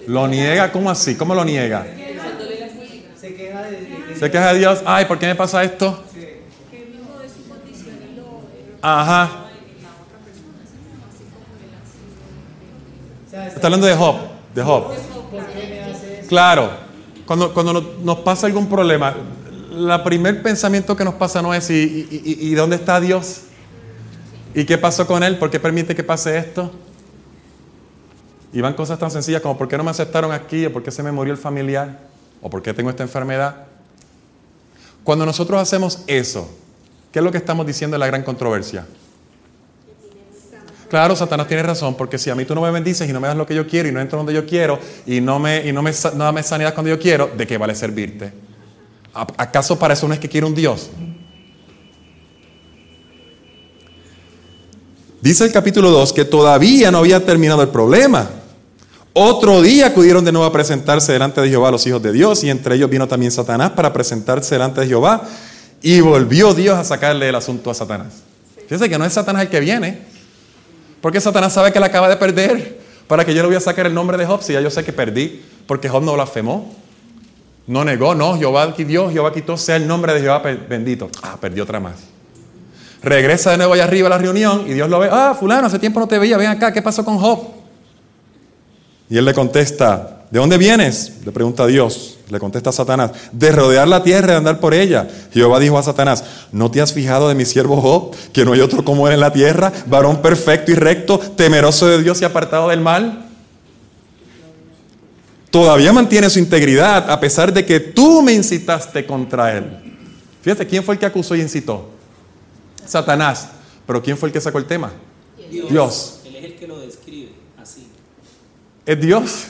¿Lo niega? ¿Cómo así? ¿Cómo lo niega? Se queja de Dios. Ay, ¿por qué me pasa esto? Ajá. Está hablando de Job, de Job. Claro, cuando, cuando nos pasa algún problema, el primer pensamiento que nos pasa no es ¿y, y, dónde está Dios? ¿Y qué pasó con Él? ¿Por qué permite que pase esto? Y van cosas tan sencillas como ¿por qué no me aceptaron aquí? ¿O por qué se me murió el familiar? ¿O por qué tengo esta enfermedad? Cuando nosotros hacemos eso, ¿qué es lo que estamos diciendo en la gran controversia? Claro, Satanás tiene razón, porque si a mí tú no me bendices y no me das lo que yo quiero y no entro donde yo quiero y no me, y no me, no sanidad cuando yo quiero, ¿de qué vale servirte? ¿Acaso para eso no es que quiere un Dios? Dice el capítulo 2 que todavía no había terminado el problema. Otro día acudieron de nuevo a presentarse delante de Jehová los hijos de Dios y entre ellos vino también Satanás para presentarse delante de Jehová y volvió Dios a sacarle el asunto a Satanás. Fíjense que no es Satanás el que viene, porque Satanás sabe que le acaba de perder. Para que yo le voy a sacar el nombre de Job si ya yo sé que perdí, porque Job no blasfemó, no negó, no, Jehová Dios, Jehová quitó, sea el nombre de Jehová bendito. Ah, perdió otra más. Regresa de nuevo allá arriba a la reunión y Dios lo ve, ah, fulano, hace tiempo no te veía, ven acá, ¿qué pasó con Job? Y él le contesta, ¿de dónde vienes? Le pregunta Dios. Le contesta a Satanás, de rodear la tierra y de andar por ella. Jehová dijo a Satanás, ¿no te has fijado de mi siervo Job, que no hay otro como él en la tierra, varón perfecto y recto, temeroso de Dios y apartado del mal? Todavía mantiene su integridad a pesar de que tú me incitaste contra él. Fíjate, ¿quién fue el que acusó y incitó? Satanás. Pero ¿quién fue el que sacó el tema? Dios. Dios. Él es el que lo describe así. Es Dios.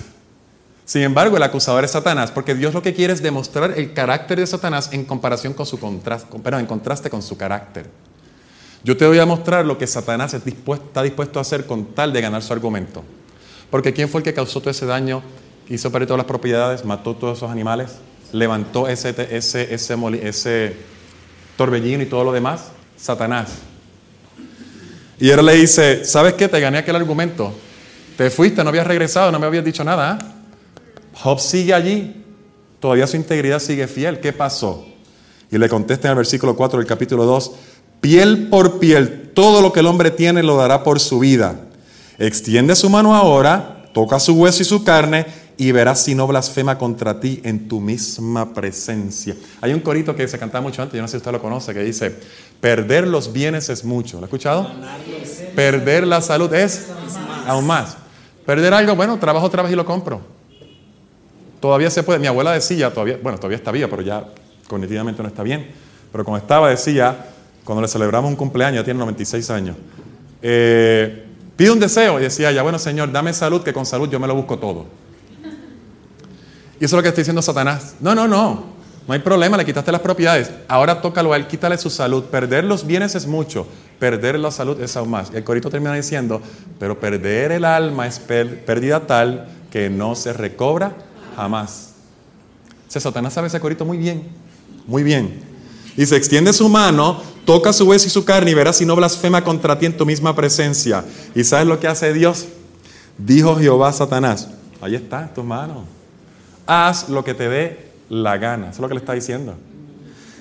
Sin embargo, el acusador es Satanás, porque Dios lo que quiere es demostrar el carácter de Satanás en comparación con su contraste, en contraste con su carácter. Yo te voy a mostrar lo que Satanás está dispuesto a hacer con tal de ganar su argumento. Porque ¿quién fue el que causó todo ese daño? Hizo perder todas las propiedades, mató todos esos animales, levantó ese, ese, ese, ese torbellino y todo lo demás. Satanás. Y él le dice, ¿sabes qué? Te gané aquel argumento. Te fuiste, no habías regresado, no me habías dicho nada. ¿ah? Job sigue allí, todavía su integridad sigue fiel. ¿Qué pasó? Y le contesta en el versículo 4 del capítulo 2, piel por piel, todo lo que el hombre tiene lo dará por su vida. Extiende su mano ahora, toca su hueso y su carne y verás si no blasfema contra ti en tu misma presencia. Hay un corito que se cantaba mucho antes, yo no sé si usted lo conoce, que dice, perder los bienes es mucho. ¿Lo ha escuchado? Perder la salud es aún más. Perder algo, bueno, trabajo, trabajo y lo compro. Todavía se puede. Mi abuela decía, todavía, bueno, todavía está viva, pero ya cognitivamente no está bien. Pero cuando estaba, decía, cuando le celebramos un cumpleaños, ya tiene 96 años, eh, pide un deseo y decía, ya bueno, Señor, dame salud, que con salud yo me lo busco todo. Y eso es lo que está diciendo Satanás. No, no, no. No hay problema, le quitaste las propiedades. Ahora tócalo a él, quítale su salud. Perder los bienes es mucho, perder la salud es aún más. El corito termina diciendo, pero perder el alma es pérdida tal que no se recobra jamás. Se Satanás sabe ese corito muy bien, muy bien. Dice, extiende su mano, toca su hueso y su carne y verás si no blasfema contra ti en tu misma presencia. ¿Y sabes lo que hace Dios? Dijo Jehová a Satanás, ahí está, en tus manos. Haz lo que te dé la gana. Eso es lo que le está diciendo.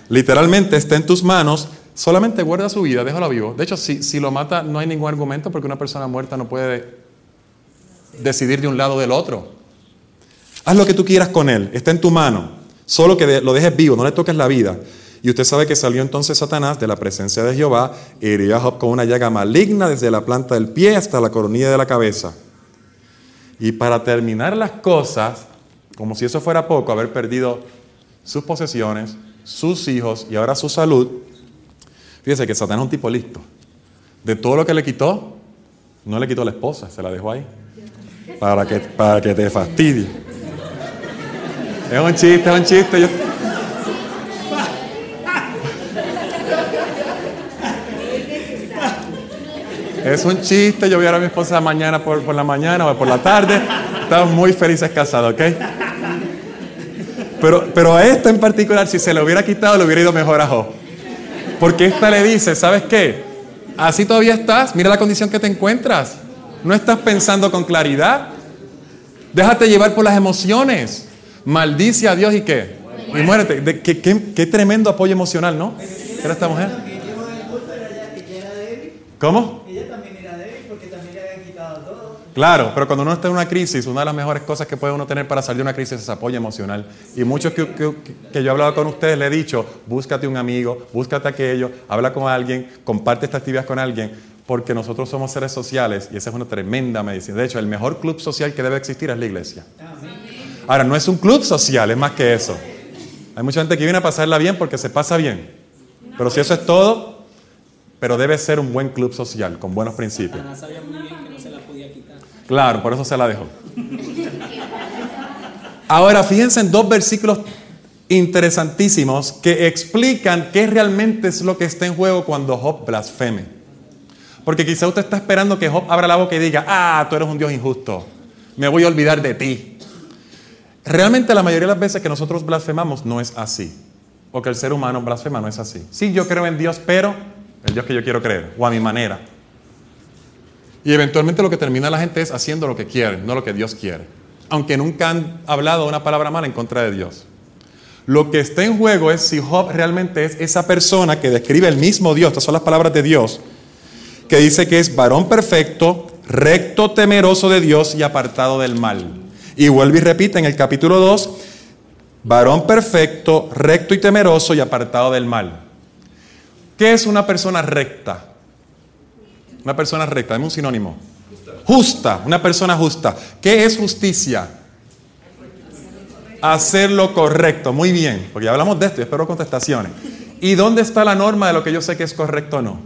Literalmente está en tus manos, solamente guarda su vida, déjalo vivo. De hecho, si, si lo mata, no hay ningún argumento porque una persona muerta no puede decidir de un lado o del otro. Haz lo que tú quieras con él, está en tu mano. Solo que lo dejes vivo, no le toques la vida. Y usted sabe que salió entonces Satanás de la presencia de Jehová y hirió a Job con una llaga maligna desde la planta del pie hasta la coronilla de la cabeza. Y para terminar las cosas, como si eso fuera poco, haber perdido sus posesiones, sus hijos y ahora su salud, fíjese que Satanás es un tipo listo. De todo lo que le quitó, no le quitó la esposa, se la dejó ahí. Para que, para que te fastidie. Es un chiste, es un chiste. Es un chiste, yo voy a ver a mi esposa mañana por, por la mañana o por la tarde. Estamos muy felices casados, ¿ok? Pero, pero a esta en particular, si se le hubiera quitado, le hubiera ido mejor a Job. Porque esta le dice, ¿sabes qué? Así todavía estás, mira la condición que te encuentras. No estás pensando con claridad. Déjate llevar por las emociones maldice a Dios y qué? Y muérete. qué, tremendo apoyo emocional, ¿no? era esta mujer? ¿Cómo? Ella también era débil porque también le habían quitado todo. Claro, pero cuando uno está en una crisis, una de las mejores cosas que puede uno tener para salir de una crisis es apoyo emocional. Y muchos que, que, que yo he hablado con ustedes le he dicho, búscate un amigo, búscate aquello, habla con alguien, comparte esta actividad con alguien, porque nosotros somos seres sociales y esa es una tremenda medicina. De hecho, el mejor club social que debe existir es la iglesia. Ahora, no es un club social, es más que eso. Hay mucha gente que viene a pasarla bien porque se pasa bien. Pero si eso es todo, pero debe ser un buen club social, con buenos principios. Claro, por eso se la dejó. Ahora, fíjense en dos versículos interesantísimos que explican qué realmente es lo que está en juego cuando Job blasfeme. Porque quizá usted está esperando que Job abra la boca y diga, ah, tú eres un Dios injusto. me voy a olvidar de ti. Realmente la mayoría de las veces que nosotros blasfemamos no es así. O que el ser humano blasfema no es así. Sí, yo creo en Dios, pero el Dios que yo quiero creer, o a mi manera. Y eventualmente lo que termina la gente es haciendo lo que quieren, no lo que Dios quiere. Aunque nunca han hablado una palabra mala en contra de Dios. Lo que está en juego es si Job realmente es esa persona que describe el mismo Dios, estas son las palabras de Dios, que dice que es varón perfecto, recto, temeroso de Dios y apartado del mal. Y vuelve y repite en el capítulo 2, varón perfecto, recto y temeroso y apartado del mal. ¿Qué es una persona recta? Una persona recta, dame un sinónimo. Justa, una persona justa. ¿Qué es justicia? Hacer lo correcto, muy bien, porque ya hablamos de esto y espero contestaciones. ¿Y dónde está la norma de lo que yo sé que es correcto o no?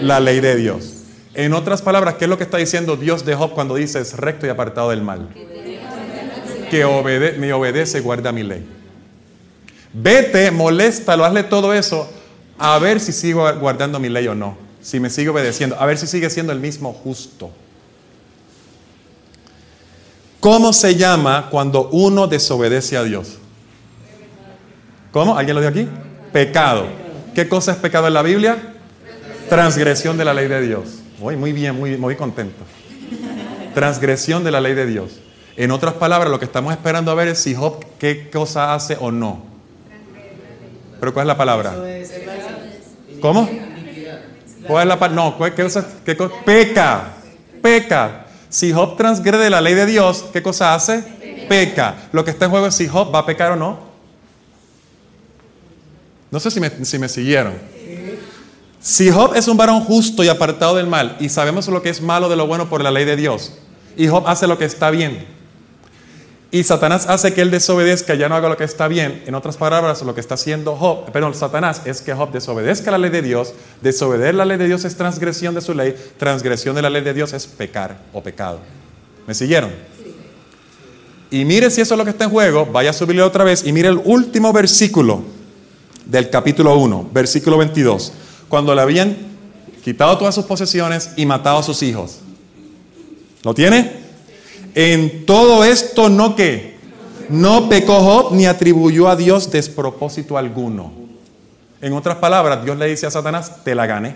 La ley de Dios. En otras palabras, ¿qué es lo que está diciendo Dios de Job cuando dice es recto y apartado del mal? Que me obedece, guarda mi ley. Vete, moléstalo, hazle todo eso, a ver si sigo guardando mi ley o no, si me sigue obedeciendo, a ver si sigue siendo el mismo justo. ¿Cómo se llama cuando uno desobedece a Dios? ¿Cómo? ¿Alguien lo dio aquí? Pecado. ¿Qué cosa es pecado en la Biblia? Transgresión de la ley de Dios. Muy, muy bien, muy, muy contento. Transgresión de la ley de Dios. En otras palabras, lo que estamos esperando a ver es si Job qué cosa hace o no. ¿Pero cuál es la palabra? ¿Cómo? ¿Cuál es la palabra? No, ¿qué cosa? ¿Qué cosa? Peca. Peca. Si Job transgrede la ley de Dios, ¿qué cosa hace? Peca. Lo que está en juego es si Job va a pecar o no. No sé si me, si me siguieron. Si Job es un varón justo y apartado del mal, y sabemos lo que es malo de lo bueno por la ley de Dios, y Job hace lo que está bien, y Satanás hace que él desobedezca, ya no haga lo que está bien. En otras palabras, lo que está haciendo Job, perdón, Satanás es que Job desobedezca la ley de Dios. Desobedecer la ley de Dios es transgresión de su ley. Transgresión de la ley de Dios es pecar o pecado. ¿Me siguieron? Y mire si eso es lo que está en juego. Vaya a subirle otra vez y mire el último versículo del capítulo 1, versículo 22. Cuando le habían quitado todas sus posesiones y matado a sus hijos. ¿Lo tiene? En todo esto no que no pecó Job ni atribuyó a Dios despropósito alguno. En otras palabras, Dios le dice a Satanás, te la gané.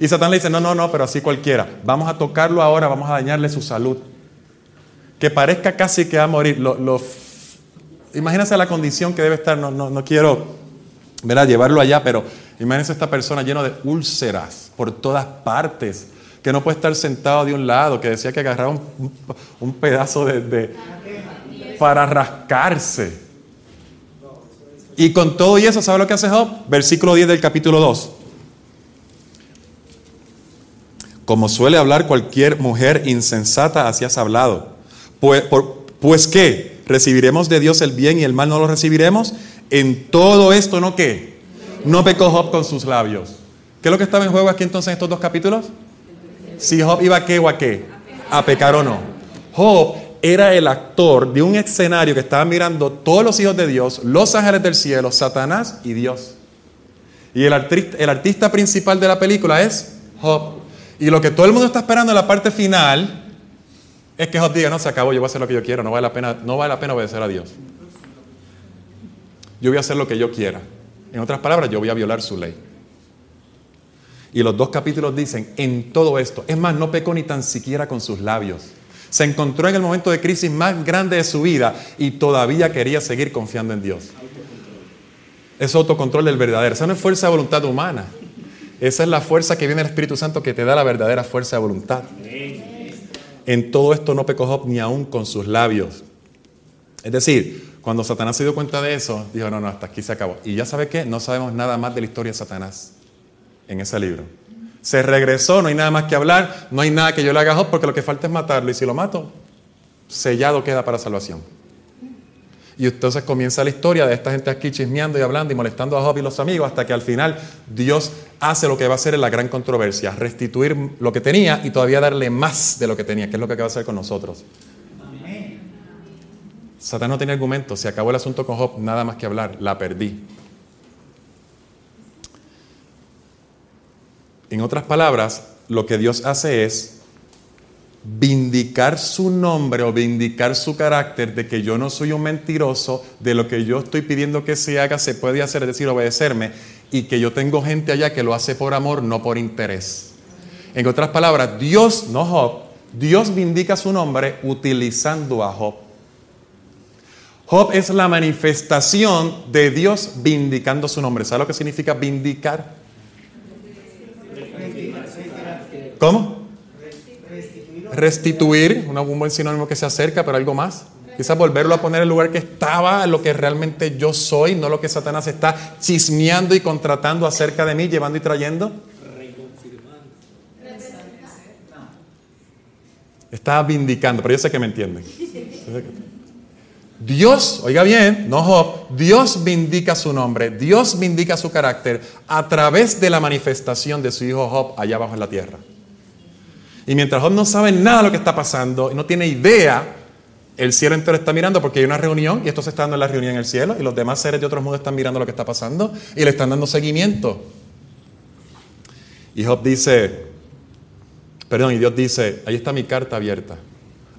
Y Satanás le dice, no, no, no, pero así cualquiera. Vamos a tocarlo ahora, vamos a dañarle su salud. Que parezca casi que va a morir. Lo, imagínense la condición que debe estar, no, no, no quiero llevarlo allá, pero imagínense esta persona llena de úlceras por todas partes que no puede estar sentado de un lado, que decía que agarraba un, pedazo de, para rascarse. Y con todo y eso, ¿sabe lo que hace Job? Versículo 10 del capítulo 2. Como suele hablar cualquier mujer insensata, así has hablado. Pues, pues qué, recibiremos de Dios el bien y el mal no lo recibiremos. En todo esto, ¿no qué? No pecó Job con sus labios. ¿Qué es lo que estaba en juego aquí entonces en estos dos capítulos? Si Job iba a qué o a qué, a pecar o no. Job era el actor de un escenario que estaban mirando todos los hijos de Dios, los ángeles del cielo, Satanás y Dios. Y el artista, principal de la película es Job. Y lo que todo el mundo está esperando en la parte final es que Job diga, no, se acabó, yo voy a hacer lo que yo quiero, no vale la pena, no vale la pena obedecer a Dios. Yo voy a hacer lo que yo quiera. En otras palabras, yo voy a violar su ley. Y los dos capítulos dicen, en todo esto, es más, no pecó ni tan siquiera con sus labios. Se encontró en el momento de crisis más grande de su vida y todavía quería seguir confiando en Dios. Es autocontrol del verdadero. Esa no es fuerza de voluntad humana. Esa es la fuerza que viene del Espíritu Santo que te da la verdadera fuerza de voluntad. En todo esto no pecó Job ni aún con sus labios. Es decir, cuando Satanás se dio cuenta de eso, dijo, no, no, hasta aquí se acabó. Y ya sabe qué, no sabemos nada más de la historia de Satanás en ese libro. Se regresó, no hay nada más que hablar, no hay nada que yo le haga a porque lo que falta es matarlo. Y si lo mato, sellado queda para salvación. Y entonces comienza la historia de esta gente aquí chismeando y hablando y molestando a Job y los amigos hasta que al final Dios hace lo que va a hacer en la gran controversia, restituir lo que tenía y todavía darle más de lo que tenía, que es lo que va a hacer con nosotros. Satanás no tiene argumento, se acabó el asunto con Job, nada más que hablar, la perdí. En otras palabras, lo que Dios hace es vindicar su nombre o vindicar su carácter de que yo no soy un mentiroso, de lo que yo estoy pidiendo que se haga se puede hacer, es decir, obedecerme, y que yo tengo gente allá que lo hace por amor, no por interés. En otras palabras, Dios, no Job, Dios vindica su nombre utilizando a Job. Job es la manifestación de Dios vindicando su nombre. ¿Sabe lo que significa vindicar? ¿Cómo? Restituir, un buen sinónimo que se acerca, pero algo más. Quizás volverlo a poner en el lugar que estaba, lo que realmente yo soy, no lo que Satanás está chismeando y contratando acerca de mí, llevando y trayendo. Está vindicando, pero yo sé que me entienden. Dios, oiga bien, no Job, Dios vindica su nombre, Dios vindica su carácter a través de la manifestación de su hijo Job allá abajo en la tierra. Y mientras Job no sabe nada de lo que está pasando, no tiene idea, el cielo entero está mirando porque hay una reunión y esto se está dando en la reunión en el cielo y los demás seres de otros mundos están mirando lo que está pasando y le están dando seguimiento. Y Job dice, perdón, y Dios dice, ahí está mi carta abierta,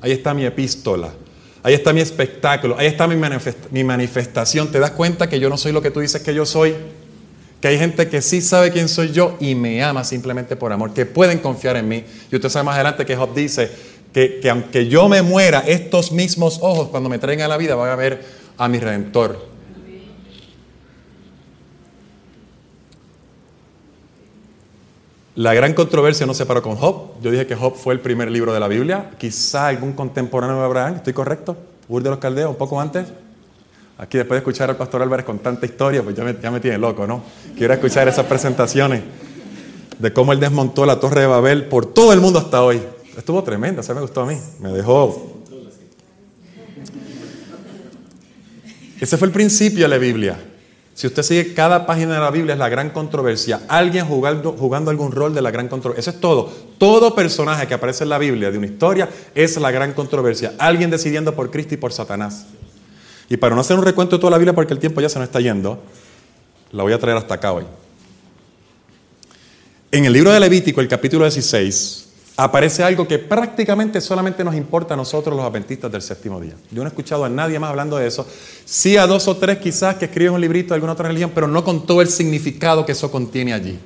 ahí está mi epístola, ahí está mi espectáculo, ahí está mi manifestación. ¿Te das cuenta que yo no soy lo que tú dices que yo soy? Que hay gente que sí sabe quién soy yo y me ama simplemente por amor, que pueden confiar en mí. Y usted sabe más adelante que Job dice, que, aunque yo me muera, estos mismos ojos cuando me traigan a la vida van a ver a mi redentor. La gran controversia no se paró con Job. Yo dije que Job fue el primer libro de la Biblia. Quizá algún contemporáneo de Abraham, ¿estoy correcto? Ur de los Caldeos, un poco antes. Aquí después de escuchar al pastor Álvarez con tanta historia, pues ya me, tiene loco, ¿no? Quiero escuchar esas presentaciones de cómo él desmontó la torre de Babel por todo el mundo hasta hoy. Estuvo tremenda, se me gustó a mí. Me dejó. Ese fue el principio de la Biblia. Si usted sigue cada página de la Biblia es la gran controversia. Alguien jugando, jugando algún rol de la gran controversia. Eso es todo. Todo personaje que aparece en la Biblia de una historia es la gran controversia. Alguien decidiendo por Cristo y por Satanás. Y para no hacer un recuento de toda la Biblia porque el tiempo ya se nos está yendo, la voy a traer hasta acá hoy. En el libro de Levítico, el capítulo 16, aparece algo que prácticamente solamente nos importa a nosotros los adventistas del séptimo día. Yo no he escuchado a nadie más hablando de eso. Sí a dos o tres quizás que escriben un librito de alguna otra religión, pero no con todo el significado que eso contiene allí.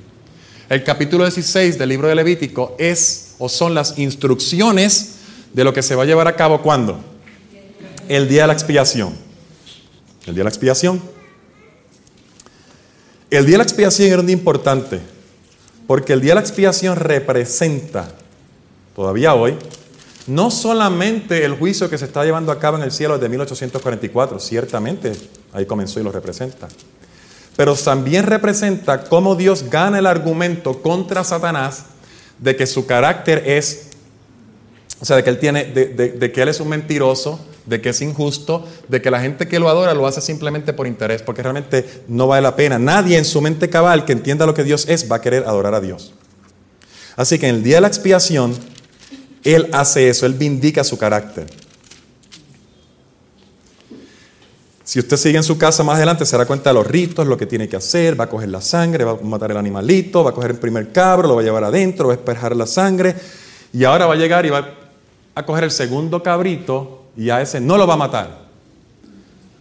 El capítulo 16 del libro de Levítico es o son las instrucciones de lo que se va a llevar a cabo cuando? El día de la expiación. El día de la expiación. El día de la expiación era un día importante, porque el día de la expiación representa todavía hoy, no solamente el juicio que se está llevando a cabo en el cielo desde 1844, ciertamente ahí comenzó y lo representa, pero también representa cómo Dios gana el argumento contra Satanás de que su carácter es, o sea, de que él tiene, de, que él es un mentiroso, de que es injusto, de que la gente que lo adora lo hace simplemente por interés, porque realmente no vale la pena. Nadie en su mente cabal que entienda lo que Dios es va a querer adorar a Dios. Así que en el día de la expiación, él hace eso, Él vindica su carácter. Si usted sigue en su casa más adelante, se dará cuenta de los ritos, lo que tiene que hacer, va a coger la sangre, va a matar el animalito, va a coger el primer cabro, lo va a llevar adentro, va a esperjar la sangre, y ahora va a llegar y va a coger el segundo cabrito, y a ese no lo va a matar,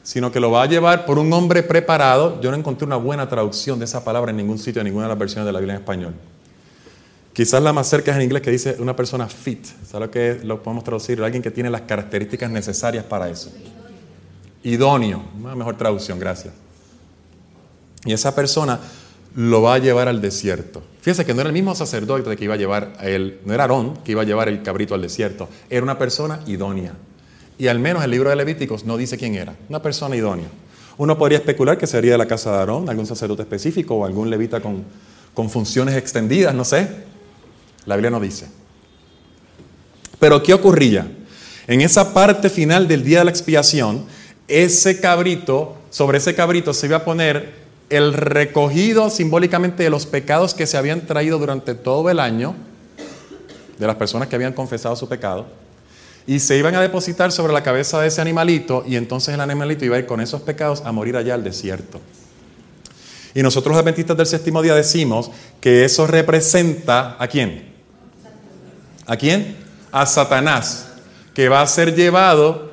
sino que lo va a llevar por un hombre preparado. Yo no encontré una buena traducción de esa palabra en ningún sitio, en ninguna de las versiones de la Biblia en español. Quizás la más cerca es en inglés que dice una persona fit. ¿Sabes lo que lo podemos traducir? Alguien que tiene las características necesarias para eso. Idóneo. Una mejor traducción, gracias. Y esa persona lo va a llevar al desierto. Fíjese que no era el mismo sacerdote que iba a llevar a él, no era Aarón que iba a llevar el cabrito al desierto, era una persona idónea. Y al menos el libro de Levíticos no dice quién era, una persona idónea. Uno podría especular que sería de la casa de Aarón, algún sacerdote específico o algún levita con, funciones extendidas, no sé. La Biblia no dice. Pero ¿qué ocurría? En esa parte final del día de la expiación, ese cabrito, sobre ese cabrito se iba a poner el recogido simbólicamente de los pecados que se habían traído durante todo el año, de las personas que habían confesado su pecado, y se iban a depositar sobre la cabeza de ese animalito, y entonces el animalito iba a ir con esos pecados a morir allá al desierto. Y nosotros los adventistas del séptimo día decimos que eso representa a quién? ¿A quién? a Satanás, que va a ser llevado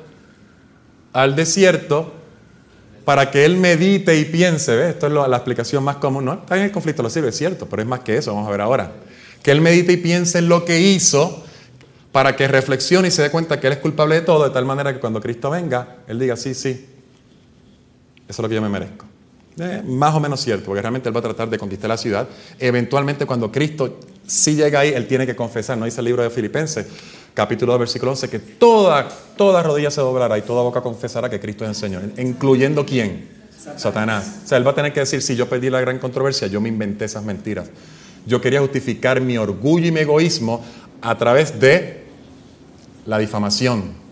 al desierto para que él medite y piense. ¿ves? Esto es la explicación más común. ¿no? Está en el conflicto lo sirve, es cierto, pero es más que eso, vamos a ver ahora. Que él medite y piense en lo que hizo para que reflexione y se dé cuenta que él es culpable de todo, de tal manera que cuando Cristo venga, él diga, sí, sí, eso es lo que yo me merezco. Eh, más o menos cierto, porque realmente él va a tratar de conquistar la ciudad. Eventualmente, cuando Cristo sí llega ahí, él tiene que confesar, ¿no? Dice el libro de Filipenses, capítulo 2, versículo 11, que toda, toda rodilla se doblará y toda boca confesará que Cristo es el Señor. ¿Incluyendo quién? Satanás. O sea, él va a tener que decir, si yo perdí la gran controversia, yo me inventé esas mentiras. Yo quería justificar mi orgullo y mi egoísmo a través de la difamación.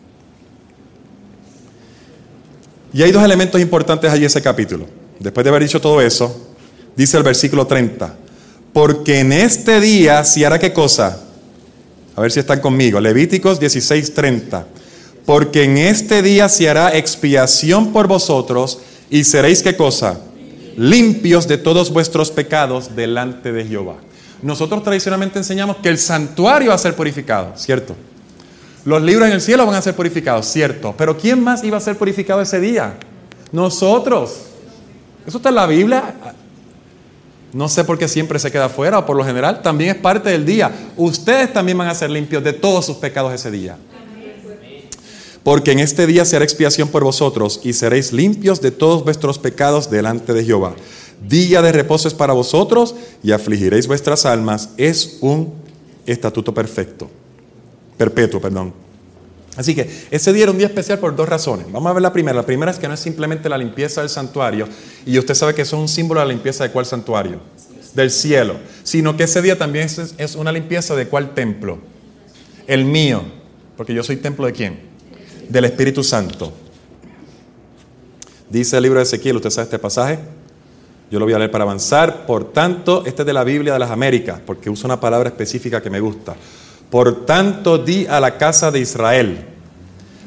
Y hay dos elementos importantes allí en ese capítulo. Después de haber dicho todo eso, dice el versículo 30, porque en este día si hará qué cosa? A ver si están conmigo. Levíticos 16:30. Porque en este día se hará expiación por vosotros y seréis qué cosa? Limpios de todos vuestros pecados delante de Jehová. Nosotros tradicionalmente enseñamos que el santuario va a ser purificado, ¿cierto? Los libros en el cielo van a ser purificados, cierto. Pero ¿quién más iba a ser purificado ese día? Nosotros. Eso está en la Biblia. No sé por qué siempre se queda fuera o por lo general también es parte del día. Ustedes también van a ser limpios de todos sus pecados ese día. Porque en este día se hará expiación por vosotros y seréis limpios de todos vuestros pecados delante de Jehová. Día de reposo es para vosotros y afligiréis vuestras almas. Es un estatuto perfecto. Perpetuo, perdón. Así que ese día era un día especial por dos razones. Vamos a ver la primera. La primera es que no es simplemente la limpieza del santuario, y usted sabe que eso es un símbolo de la limpieza de cuál santuario? Del cielo. Sino que ese día también es, una limpieza de cuál templo? El mío. Porque yo soy templo de quién? Del Espíritu Santo. Dice el libro de Ezequiel, usted sabe este pasaje. Yo lo voy a leer para avanzar. Por tanto, este es de la Biblia de las Américas, porque usa una palabra específica que me gusta. Por tanto, di a la casa de Israel,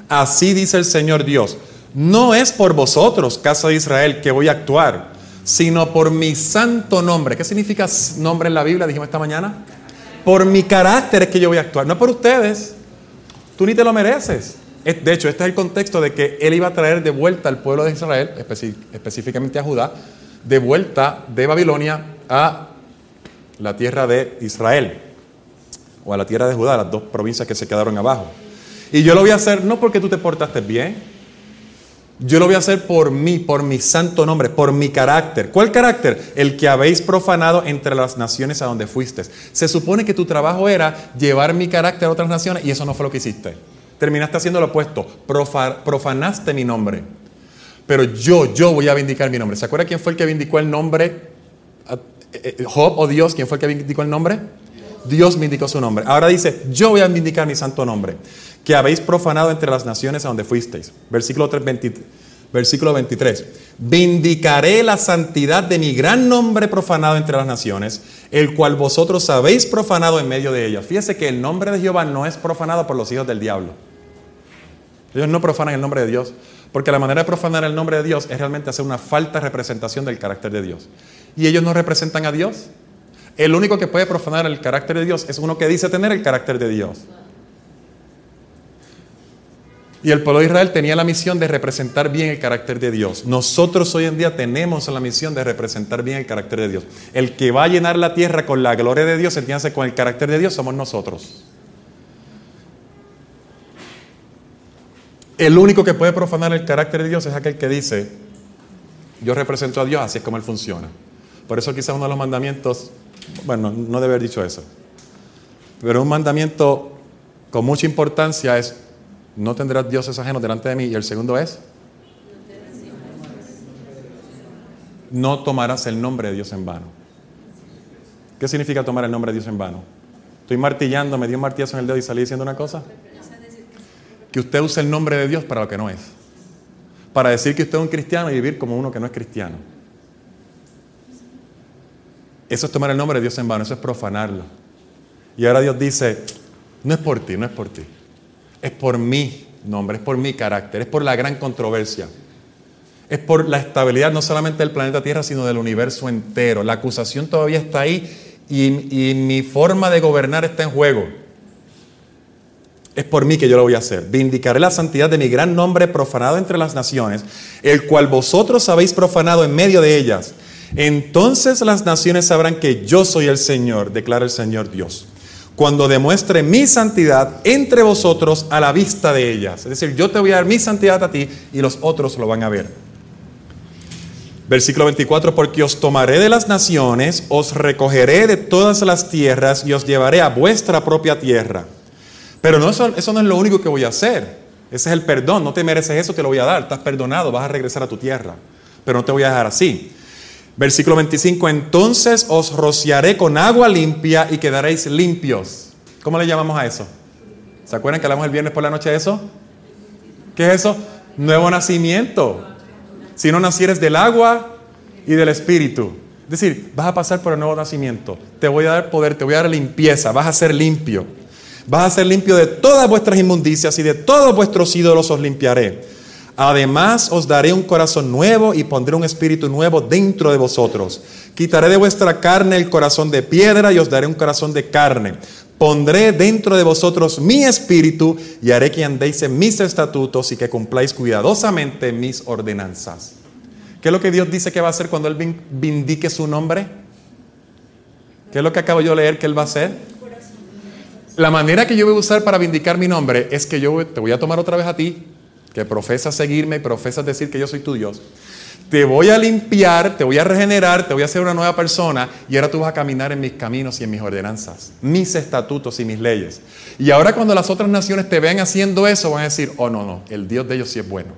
así dice el Señor Dios, no es por vosotros, casa de Israel, que voy a actuar, sino por mi santo nombre. ¿Qué significa nombre en la Biblia? Dijimos esta mañana. Por mi carácter es que yo voy a actuar, no por ustedes. Tú ni te lo mereces. De hecho, este es el contexto de que él iba a traer de vuelta al pueblo de Israel, específicamente a Judá, de vuelta de Babilonia a la tierra de Israel o a la tierra de Judá, las dos provincias que se quedaron abajo. Y yo lo voy a hacer no porque tú te portaste bien, yo lo voy a hacer por mí, por mi santo nombre, por mi carácter. ¿Cuál carácter? El que habéis profanado entre las naciones a donde fuiste. Se supone que tu trabajo era llevar mi carácter a otras naciones y eso no fue lo que hiciste. Terminaste haciendo lo opuesto, profanaste mi nombre. Pero yo, yo voy a vindicar mi nombre. ¿Se acuerda quién fue el que vindicó el nombre? Eh, eh, ¿Job o Dios? ¿Quién fue el que vindicó el nombre? Dios me indicó su nombre. Ahora dice, yo voy a vindicar mi santo nombre, que habéis profanado entre las naciones a donde fuisteis. Versículo, 3, versículo 23. Vindicaré la santidad de mi gran nombre profanado entre las naciones, el cual vosotros habéis profanado en medio de ellas. Fíjese que el nombre de Jehová no es profanado por los hijos del diablo. Ellos no profanan el nombre de Dios, porque la manera de profanar el nombre de Dios es realmente hacer una falta de representación del carácter de Dios. Y ellos no representan a Dios, el único que puede profanar el carácter de Dios es uno que dice tener el carácter de Dios. Y el pueblo de Israel tenía la misión de representar bien el carácter de Dios. Nosotros hoy en día tenemos la misión de representar bien el carácter de Dios. El que va a llenar la tierra con la gloria de Dios, entiéndase, con el carácter de Dios, somos nosotros. El único que puede profanar el carácter de Dios es aquel que dice, yo represento a Dios, así es como Él funciona. Por eso quizás uno de los mandamientos bueno, no debe haber dicho eso. Pero un mandamiento con mucha importancia es, no tendrás dioses ajenos delante de mí. Y el segundo es, no tomarás el nombre de Dios en vano. ¿Qué significa tomar el nombre de Dios en vano? Estoy martillando, me dio un martillazo en el dedo y salí diciendo una cosa. Que usted use el nombre de Dios para lo que no es. Para decir que usted es un cristiano y vivir como uno que no es cristiano. Eso es tomar el nombre de Dios en vano, eso es profanarlo. Y ahora Dios dice, no es por ti, no es por ti. Es por mi nombre, es por mi carácter, es por la gran controversia. Es por la estabilidad no solamente del planeta Tierra, sino del universo entero. La acusación todavía está ahí y, mi forma de gobernar está en juego. Es por mí que yo lo voy a hacer. Vindicaré la santidad de mi gran nombre profanado entre las naciones, el cual vosotros habéis profanado en medio de ellas. Entonces las naciones sabrán que yo soy el Señor, declara el Señor Dios. Cuando demuestre mi santidad entre vosotros a la vista de ellas. Es decir, yo te voy a dar mi santidad a ti y los otros lo van a ver. Versículo 24, porque os tomaré de las naciones, os recogeré de todas las tierras y os llevaré a vuestra propia tierra. Pero no, eso, eso no es lo único que voy a hacer. Ese es el perdón. No te mereces eso, te lo voy a dar. Estás perdonado, vas a regresar a tu tierra. Pero no te voy a dejar así. Versículo 25, entonces os rociaré con agua limpia y quedaréis limpios. ¿Cómo le llamamos a eso? ¿Se acuerdan que hablamos el viernes por la noche de eso? ¿Qué es eso? Nuevo nacimiento si no nacieres del agua y del espíritu. Es decir, vas a pasar por el nuevo nacimiento. Te voy a dar poder, te voy a dar limpieza, vas a ser limpio. Vas a ser limpio de todas vuestras inmundicias y de todos vuestros ídolos os limpiaré. Además os daré un corazón nuevo y pondré un espíritu nuevo dentro de vosotros. Quitaré de vuestra carne el corazón de piedra y os daré un corazón de carne. Pondré dentro de vosotros mi espíritu y haré que andéis en mis estatutos y que cumpláis cuidadosamente mis ordenanzas. ¿Qué es lo que Dios dice que va a hacer cuando Él vindique su nombre? ¿Qué es lo que acabo yo de leer que Él va a hacer? La manera que yo voy a usar para vindicar mi nombre es que yo te voy a tomar otra vez a ti, que profesas seguirme y profesas decir que yo soy tu Dios te voy a limpiar, te voy a regenerar, te voy a hacer una nueva persona y ahora tú vas a caminar en mis caminos y en mis ordenanzas, mis estatutos y mis leyes. Y ahora cuando las otras naciones te vean haciendo eso, van a decir, oh no, no, el Dios de ellos sí es bueno.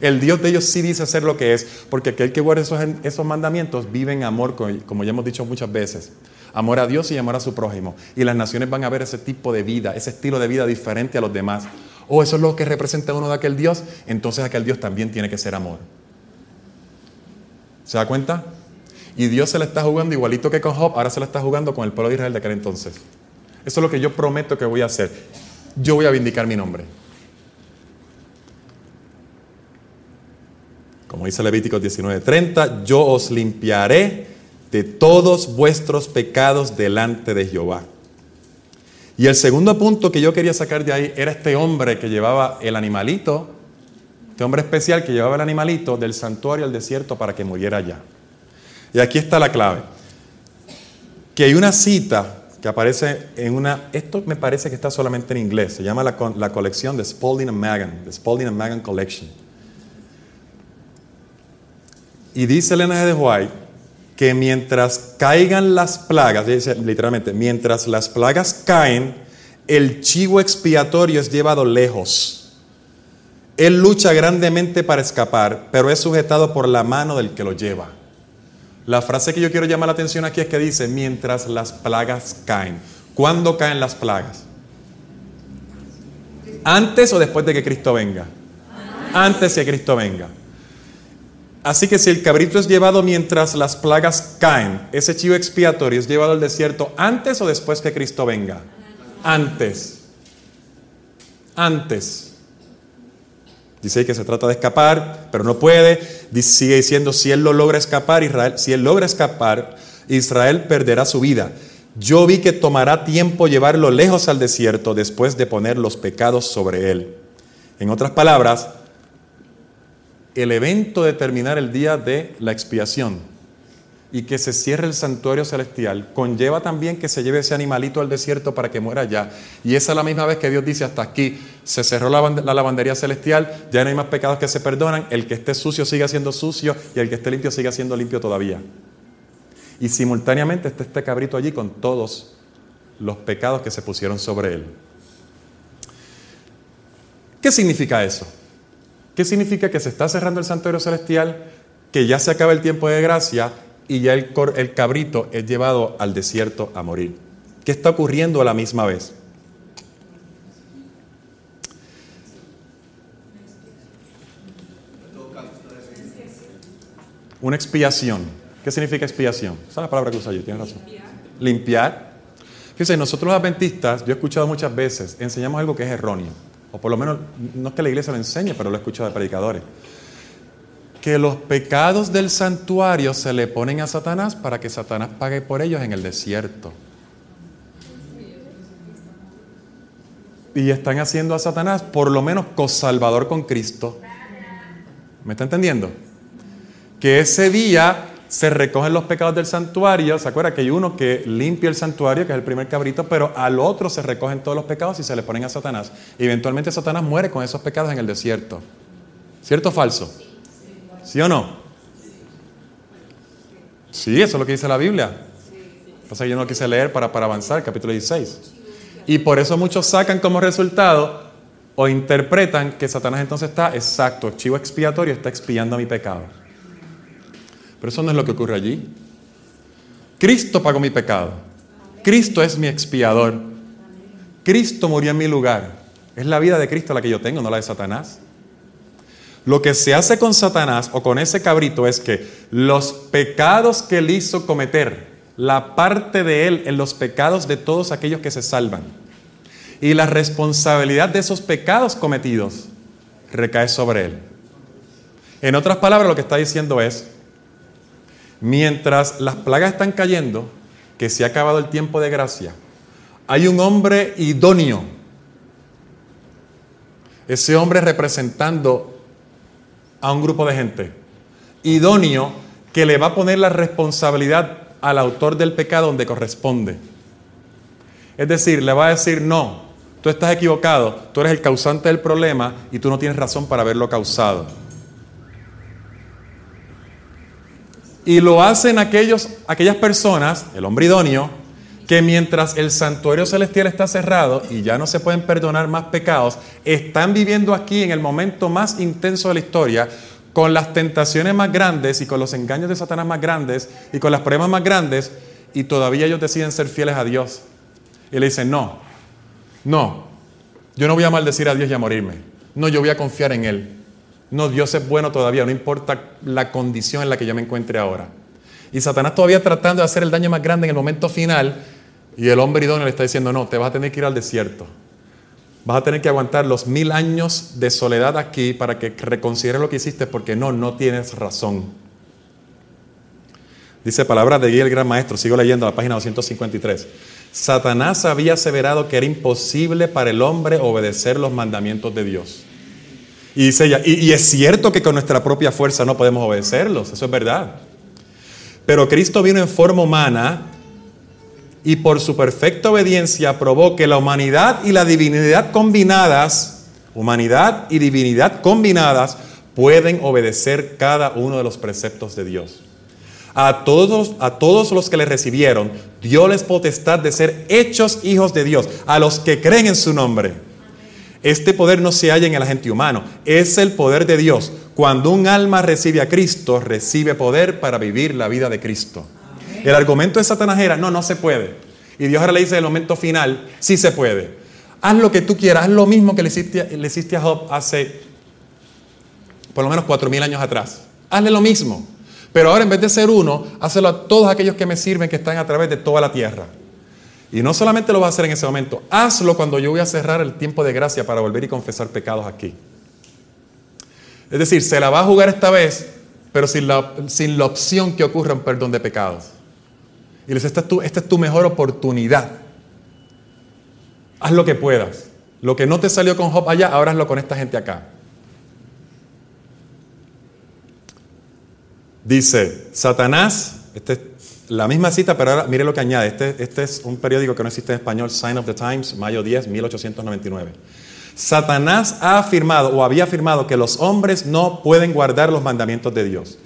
El Dios de ellos sí dice hacer lo que es, porque aquel que guarda esos mandamientos vive en amor, como ya hemos dicho muchas veces. Amor a Dios y amor a su prójimo. Y las naciones van a ver ese tipo de vida, ese estilo de vida diferente a los demás. Oh, eso es lo que representa uno de aquel Dios, entonces aquel Dios también tiene que ser amor. ¿Se da cuenta? Y Dios se le está jugando igualito que con Job, ahora se le está jugando con el pueblo de Israel de aquel entonces. Eso es lo que yo prometo que voy a hacer. Yo voy a vindicar mi nombre. Como dice Levíticos 19:30, yo os limpiaré de todos vuestros pecados delante de Jehová. Y el segundo punto que yo quería sacar de ahí era este hombre que llevaba el animalito este hombre especial que llevaba el animalito del santuario al desierto para que muriera allá. Y aquí está la clave. Que hay una cita que aparece en una, esto me parece que está solamente en inglés, se llama la, la colección de Spalding and Magan, the Spalding and Magan Collection. Y dice Elena de White que mientras caigan las plagas, literalmente, mientras las plagas caen, el chivo expiatorio es llevado lejos él lucha grandemente para escapar, pero es sujetado por la mano del que lo lleva. La frase que yo quiero llamar la atención aquí es que dice, mientras las plagas caen. ¿Cuándo caen las plagas? ¿Antes o después de que Cristo venga? Antes que Cristo venga. Así que si el cabrito es llevado mientras las plagas caen, ese chivo expiatorio es llevado al desierto antes o después que Cristo venga? Antes. Antes. Dice que se trata de escapar, pero no puede. sigue diciendo, si él lo logra escapar, Israel, si él logra escapar, Israel perderá su vida. Yo vi que tomará tiempo llevarlo lejos al desierto después de poner los pecados sobre él. En otras palabras, el evento de terminar el día de la expiación y que se cierre el santuario celestial, conlleva también que se lleve ese animalito al desierto para que muera allá. Y esa es la misma vez que Dios dice hasta aquí, se cerró la, lavandería celestial, ya no hay más pecados que se perdonan, el que esté sucio sigue siendo sucio y el que esté limpio sigue siendo limpio todavía. Y simultáneamente está este cabrito allí con todos los pecados que se pusieron sobre él. ¿Qué significa eso? ¿Qué significa que se está cerrando el santuario celestial, que ya se acaba el tiempo de gracia y ya el, el cabrito es llevado al desierto a morir. ¿Qué está ocurriendo a la misma vez? Una expiación. ¿Qué significa expiación? Esa es la palabra que usa yo, tienes razón. Limpiar. Fíjense, nosotros los adventistas, yo he escuchado muchas veces, enseñamos algo que es erróneo. O por lo menos, no es que la iglesia lo enseñe, pero lo he escuchado de predicadores que los pecados del santuario se le ponen a Satanás para que Satanás pague por ellos en el desierto. y están haciendo a Satanás por lo menos cosalvador con Cristo. ¿Me está entendiendo? Que ese día se recogen los pecados del santuario. ¿Se acuerda que hay uno que limpia el santuario, que es el primer cabrito, pero al otro se recogen todos los pecados y se le ponen a Satanás? Y eventualmente Satanás muere con esos pecados en el desierto. ¿Cierto o falso? ¿Sí o no? Sí, eso es lo que dice la Biblia. Pasa que yo no quise leer para, para avanzar, capítulo 16. Y por eso muchos sacan como resultado o interpretan que Satanás entonces está exacto, chivo expiatorio, está expiando mi pecado. Pero eso no es lo que ocurre allí. Cristo pagó mi pecado. Cristo es mi expiador. Cristo murió en mi lugar. Es la vida de Cristo la que yo tengo, no la de Satanás. Lo que se hace con Satanás o con ese cabrito es que los pecados que él hizo cometer, la parte de él en los pecados de todos aquellos que se salvan, y la responsabilidad de esos pecados cometidos recae sobre él. En otras palabras, lo que está diciendo es, mientras las plagas están cayendo, que se ha acabado el tiempo de gracia, hay un hombre idóneo. Ese hombre representando a un grupo de gente. Idóneo que le va a poner la responsabilidad al autor del pecado donde corresponde. Es decir, le va a decir, no, Tú estás equivocado, tú eres el causante del problema y tú no tienes razón para haberlo causado. Y lo hacen aquellos, aquellas personas, el hombre idóneo, que mientras el santuario celestial está cerrado y ya no se pueden perdonar más pecados, están viviendo aquí en el momento más intenso de la historia, con las tentaciones más grandes y con los engaños de Satanás más grandes y con las pruebas más grandes, y todavía ellos deciden ser fieles a Dios. Y le dicen, no, no, yo no voy a maldecir a Dios y a morirme. No, yo voy a confiar en Él. No, Dios es bueno todavía, no importa la condición en la que yo me encuentre ahora. Y Satanás todavía tratando de hacer el daño más grande en el momento final, y el hombre idóneo le está diciendo, no, te vas a tener que ir al desierto. Vas a tener que aguantar los mil años de soledad aquí para que reconsideres lo que hiciste, porque no, no tienes razón. Dice palabras de Guía el Gran Maestro, sigo leyendo la página 253. Satanás había aseverado que era imposible para el hombre obedecer los mandamientos de Dios. Y y, es cierto que con nuestra propia fuerza no podemos obedecerlos, eso es verdad. Pero Cristo vino en forma humana y por su perfecta obediencia probó que la humanidad y la divinidad combinadas, humanidad y divinidad combinadas, pueden obedecer cada uno de los preceptos de Dios. A todos, a todos los que le recibieron, dio les potestad de ser hechos hijos de Dios, a los que creen en su nombre. Este poder no se halla en el agente humano, es el poder de Dios. Cuando un alma recibe a Cristo, recibe poder para vivir la vida de Cristo. El argumento de Satanás era, no, no se puede. Y Dios ahora le dice en el momento final, sí se puede. Haz lo que tú quieras, haz lo mismo que le hiciste, le hiciste a Job hace por lo menos cuatro mil años atrás. Hazle lo mismo. Pero ahora en vez de ser uno, hazlo a todos aquellos que me sirven que están a través de toda la tierra. Y no solamente lo vas a hacer en ese momento, hazlo cuando yo voy a cerrar el tiempo de gracia para volver y confesar pecados aquí. Es decir, se la va a jugar esta vez, pero sin la, opción que ocurra un perdón de pecados. Y les esta es, esta es tu mejor oportunidad. Haz lo que puedas. Lo que no te salió con Job allá, ahora hazlo con esta gente acá. Dice, Satanás, este es la misma cita, pero ahora mire lo que añade. Este, este es un periódico que no existe en español, Sign of the Times, mayo 10, 1899. Satanás ha afirmado o había afirmado que los hombres no pueden guardar los mandamientos de Dios.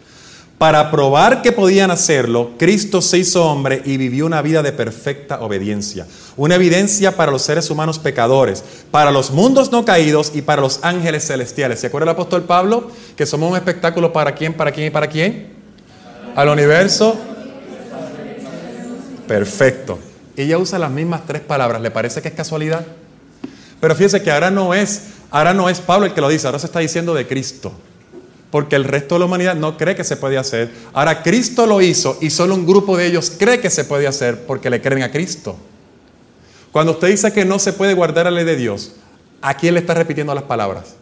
Para probar que podían hacerlo, Cristo se hizo hombre y vivió una vida de perfecta obediencia. Una evidencia para los seres humanos pecadores, para los mundos no caídos y para los ángeles celestiales. ¿Se acuerda el apóstol Pablo? Que somos un espectáculo para quién, para quién y para quién. Al universo. Perfecto. Ella usa las mismas tres palabras. ¿Le parece que es casualidad? Pero fíjese que ahora no es, ahora no es Pablo el que lo dice, ahora se está diciendo de Cristo porque el resto de la humanidad no cree que se puede hacer. Ahora Cristo lo hizo y solo un grupo de ellos cree que se puede hacer porque le creen a Cristo. Cuando usted dice que no se puede guardar la ley de Dios, ¿a quién le está repitiendo las palabras?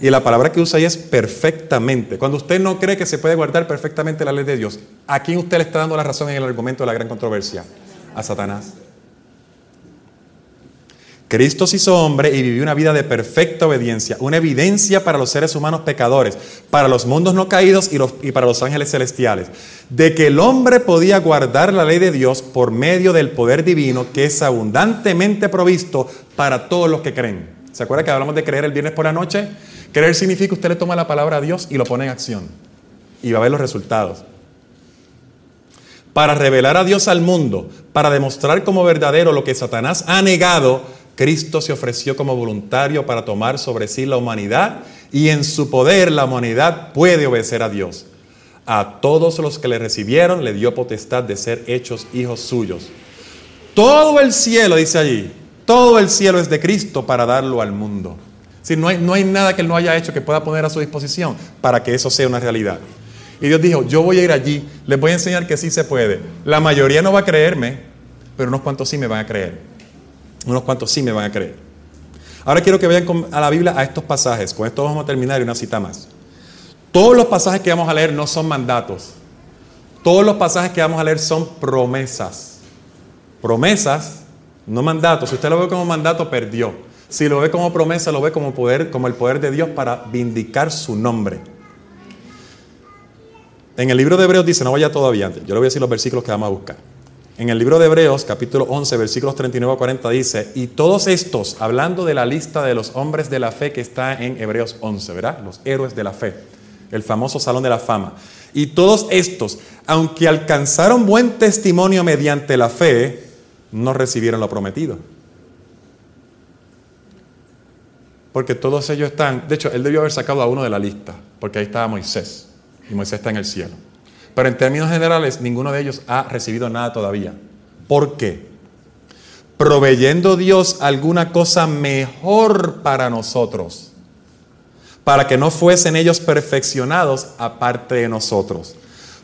Y la palabra que usa ahí es perfectamente. Cuando usted no cree que se puede guardar perfectamente la ley de Dios, ¿a quién usted le está dando la razón en el argumento de la gran controversia? A Satanás. Cristo se hizo hombre y vivió una vida de perfecta obediencia, una evidencia para los seres humanos pecadores, para los mundos no caídos y, y para los ángeles celestiales, de que el hombre podía guardar la ley de Dios por medio del poder divino que es abundantemente provisto para todos los que creen. ¿Se acuerda que hablamos de creer el viernes por la noche? Creer significa que usted le toma la palabra a Dios y lo pone en acción y va a ver los resultados para revelar a Dios al mundo, para demostrar como verdadero lo que Satanás ha negado, Cristo se ofreció como voluntario para tomar sobre sí la humanidad y en su poder la humanidad puede obedecer a Dios. A todos los que le recibieron le dio potestad de ser hechos hijos suyos. Todo el cielo, dice allí, todo el cielo es de Cristo para darlo al mundo. Si no, hay, no hay nada que Él no haya hecho que pueda poner a su disposición para que eso sea una realidad. Y Dios dijo, yo voy a ir allí, les voy a enseñar que sí se puede. La mayoría no va a creerme, pero unos cuantos sí me van a creer. Unos cuantos sí me van a creer. Ahora quiero que vayan a la Biblia a estos pasajes. Con esto vamos a terminar y una cita más. Todos los pasajes que vamos a leer no son mandatos. Todos los pasajes que vamos a leer son promesas. Promesas, no mandatos. Si usted lo ve como mandato, perdió. Si lo ve como promesa, lo ve como poder, como el poder de Dios para vindicar su nombre. En el libro de Hebreos dice, no vaya todavía antes, yo le voy a decir los versículos que vamos a buscar. En el libro de Hebreos, capítulo 11, versículos 39 a 40, dice, y todos estos, hablando de la lista de los hombres de la fe que está en Hebreos 11, ¿verdad? Los héroes de la fe, el famoso Salón de la Fama. Y todos estos, aunque alcanzaron buen testimonio mediante la fe, no recibieron lo prometido. Porque todos ellos están, de hecho, él debió haber sacado a uno de la lista, porque ahí estaba Moisés, y Moisés está en el cielo. Pero en términos generales, ninguno de ellos ha recibido nada todavía. ¿Por qué? Proveyendo Dios alguna cosa mejor para nosotros, para que no fuesen ellos perfeccionados aparte de nosotros.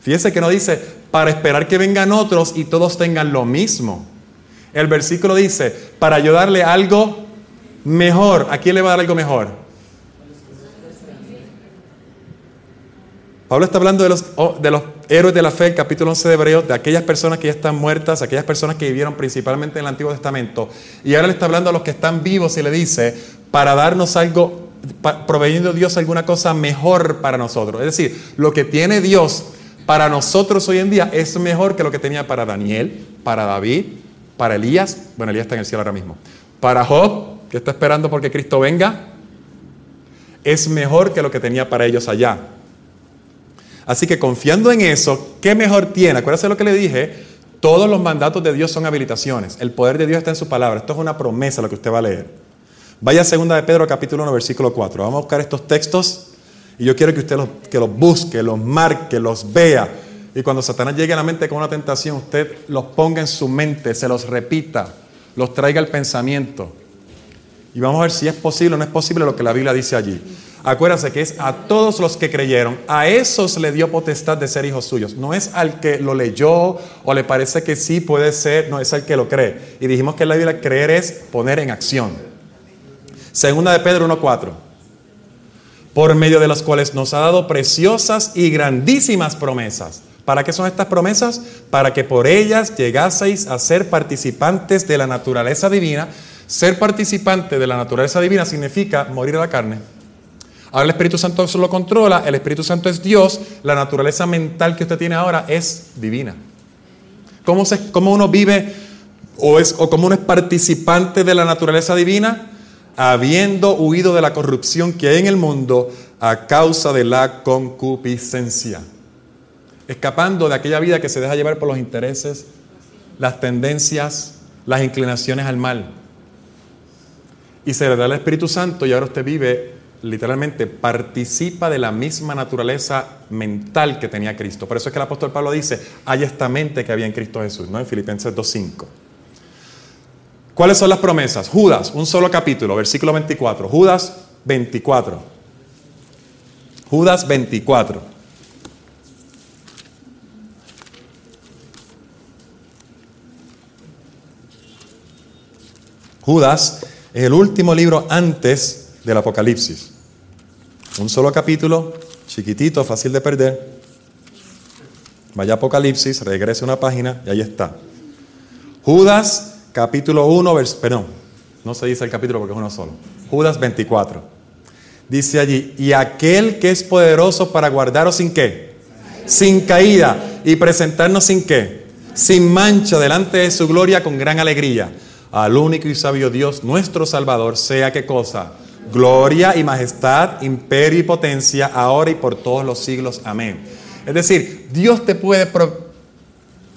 Fíjese que no dice, para esperar que vengan otros y todos tengan lo mismo. El versículo dice, para ayudarle algo mejor. ¿A quién le va a dar algo mejor? Pablo está hablando de los, oh, héroes de la fe, el capítulo 11 de Hebreos, de aquellas personas que ya están muertas, aquellas personas que vivieron principalmente en el Antiguo Testamento. Y ahora le está hablando a los que están vivos y le dice, para darnos algo, proveyendo Dios alguna cosa mejor para nosotros. Es decir, lo que tiene Dios para nosotros hoy en día es mejor que lo que tenía para Daniel, para David, para Elías. Bueno, Elías está en el cielo ahora mismo. Para Job, que está esperando porque Cristo venga. Es mejor que lo que tenía para ellos allá. Así que confiando en eso, ¿qué mejor tiene? Acuérdense lo que le dije, todos los mandatos de Dios son habilitaciones. El poder de Dios está en su palabra. Esto es una promesa lo que usted va a leer. Vaya a segunda de Pedro capítulo 1 versículo 4. Vamos a buscar estos textos y yo quiero que usted los, que los busque, los marque, los vea. Y cuando Satanás llegue a la mente con una tentación, usted los ponga en su mente, se los repita, los traiga al pensamiento. Y vamos a ver si es posible o no es posible lo que la Biblia dice allí. Acuérdense que es a todos los que creyeron, a esos le dio potestad de ser hijos suyos. No es al que lo leyó o le parece que sí puede ser, no, es al que lo cree. Y dijimos que en la Biblia creer es poner en acción. Segunda de Pedro 1.4. Por medio de las cuales nos ha dado preciosas y grandísimas promesas. ¿Para qué son estas promesas? Para que por ellas llegaseis a ser participantes de la naturaleza divina. Ser participante de la naturaleza divina significa morir a la carne. Ahora el Espíritu Santo lo controla, el Espíritu Santo es Dios, la naturaleza mental que usted tiene ahora es divina. ¿Cómo, se, cómo uno vive o, es, o cómo uno es participante de la naturaleza divina? Habiendo huido de la corrupción que hay en el mundo a causa de la concupiscencia. Escapando de aquella vida que se deja llevar por los intereses, las tendencias, las inclinaciones al mal. Y se le da el Espíritu Santo y ahora usted vive literalmente participa de la misma naturaleza mental que tenía Cristo. Por eso es que el apóstol Pablo dice, hay esta mente que había en Cristo Jesús, ¿no? En Filipenses 2.5. ¿Cuáles son las promesas? Judas, un solo capítulo, versículo 24. Judas 24. Judas 24. Judas es el último libro antes del Apocalipsis. Un solo capítulo, chiquitito, fácil de perder. Vaya Apocalipsis, regrese una página y ahí está. Judas, capítulo 1, vers perdón, No se dice el capítulo porque es uno solo. Judas 24. Dice allí, y aquel que es poderoso para guardaros sin qué? Sin caída y presentarnos sin qué? Sin mancha delante de su gloria con gran alegría. Al único y sabio Dios, nuestro Salvador, sea qué cosa? Gloria y majestad, imperio y potencia, ahora y por todos los siglos. Amén. Es decir, Dios te puede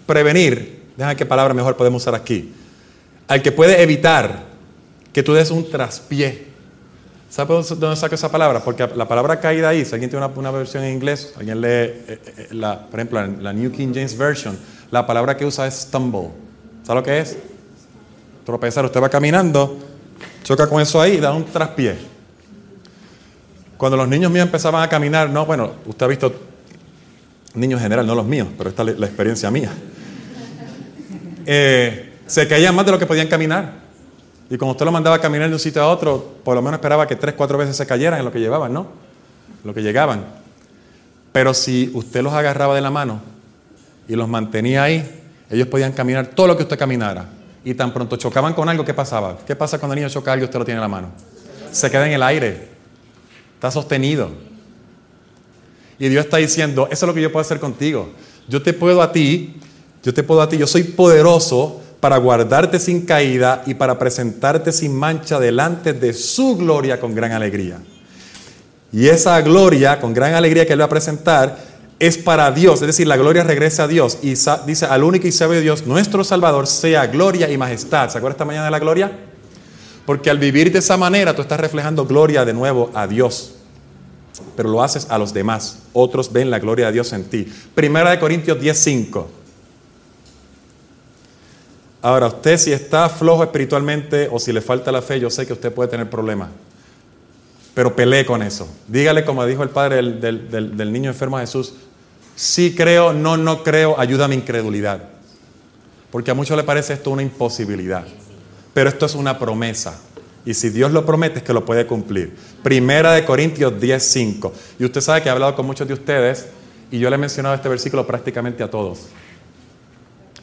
prevenir, déjame qué palabra mejor podemos usar aquí, al que puede evitar que tú des un traspié. ¿Sabes dónde saco esa palabra? Porque la palabra caída ahí, si alguien tiene una, versión en inglés, alguien lee, eh, eh, la, por ejemplo, la New King James Version, la palabra que usa es stumble. ¿Sabe lo que es? Tropezar. Usted va caminando, choca con eso ahí y da un traspié. Cuando los niños míos empezaban a caminar, no, bueno, usted ha visto niños en general, no los míos, pero esta es la experiencia mía. Eh, se caían más de lo que podían caminar. Y como usted lo mandaba a caminar de un sitio a otro, por lo menos esperaba que tres, cuatro veces se cayeran en lo que llevaban, ¿no? Lo que llegaban. Pero si usted los agarraba de la mano y los mantenía ahí, ellos podían caminar todo lo que usted caminara. Y tan pronto chocaban con algo, ¿qué pasaba? ¿Qué pasa cuando el niño choca algo y usted lo tiene en la mano? Se queda en el aire. Está sostenido. Y Dios está diciendo, eso es lo que yo puedo hacer contigo. Yo te puedo a ti, yo te puedo a ti, yo soy poderoso para guardarte sin caída y para presentarte sin mancha delante de su gloria con gran alegría. Y esa gloria con gran alegría que Él va a presentar es para Dios, es decir, la gloria regresa a Dios y dice al único y sabio Dios, nuestro Salvador, sea gloria y majestad. ¿Se acuerda esta mañana de la gloria? Porque al vivir de esa manera tú estás reflejando gloria de nuevo a Dios, pero lo haces a los demás. Otros ven la gloria de Dios en ti. Primera de Corintios 10:5. Ahora, usted si está flojo espiritualmente o si le falta la fe, yo sé que usted puede tener problemas. Pero pelee con eso. Dígale, como dijo el padre del, niño enfermo a Jesús, sí creo, no, no creo, ayuda a mi incredulidad. Porque a muchos le parece esto una imposibilidad. Pero esto es una promesa. Y si Dios lo promete es que lo puede cumplir. Primera de Corintios 10:5. Y usted sabe que he hablado con muchos de ustedes y yo le he mencionado este versículo prácticamente a todos.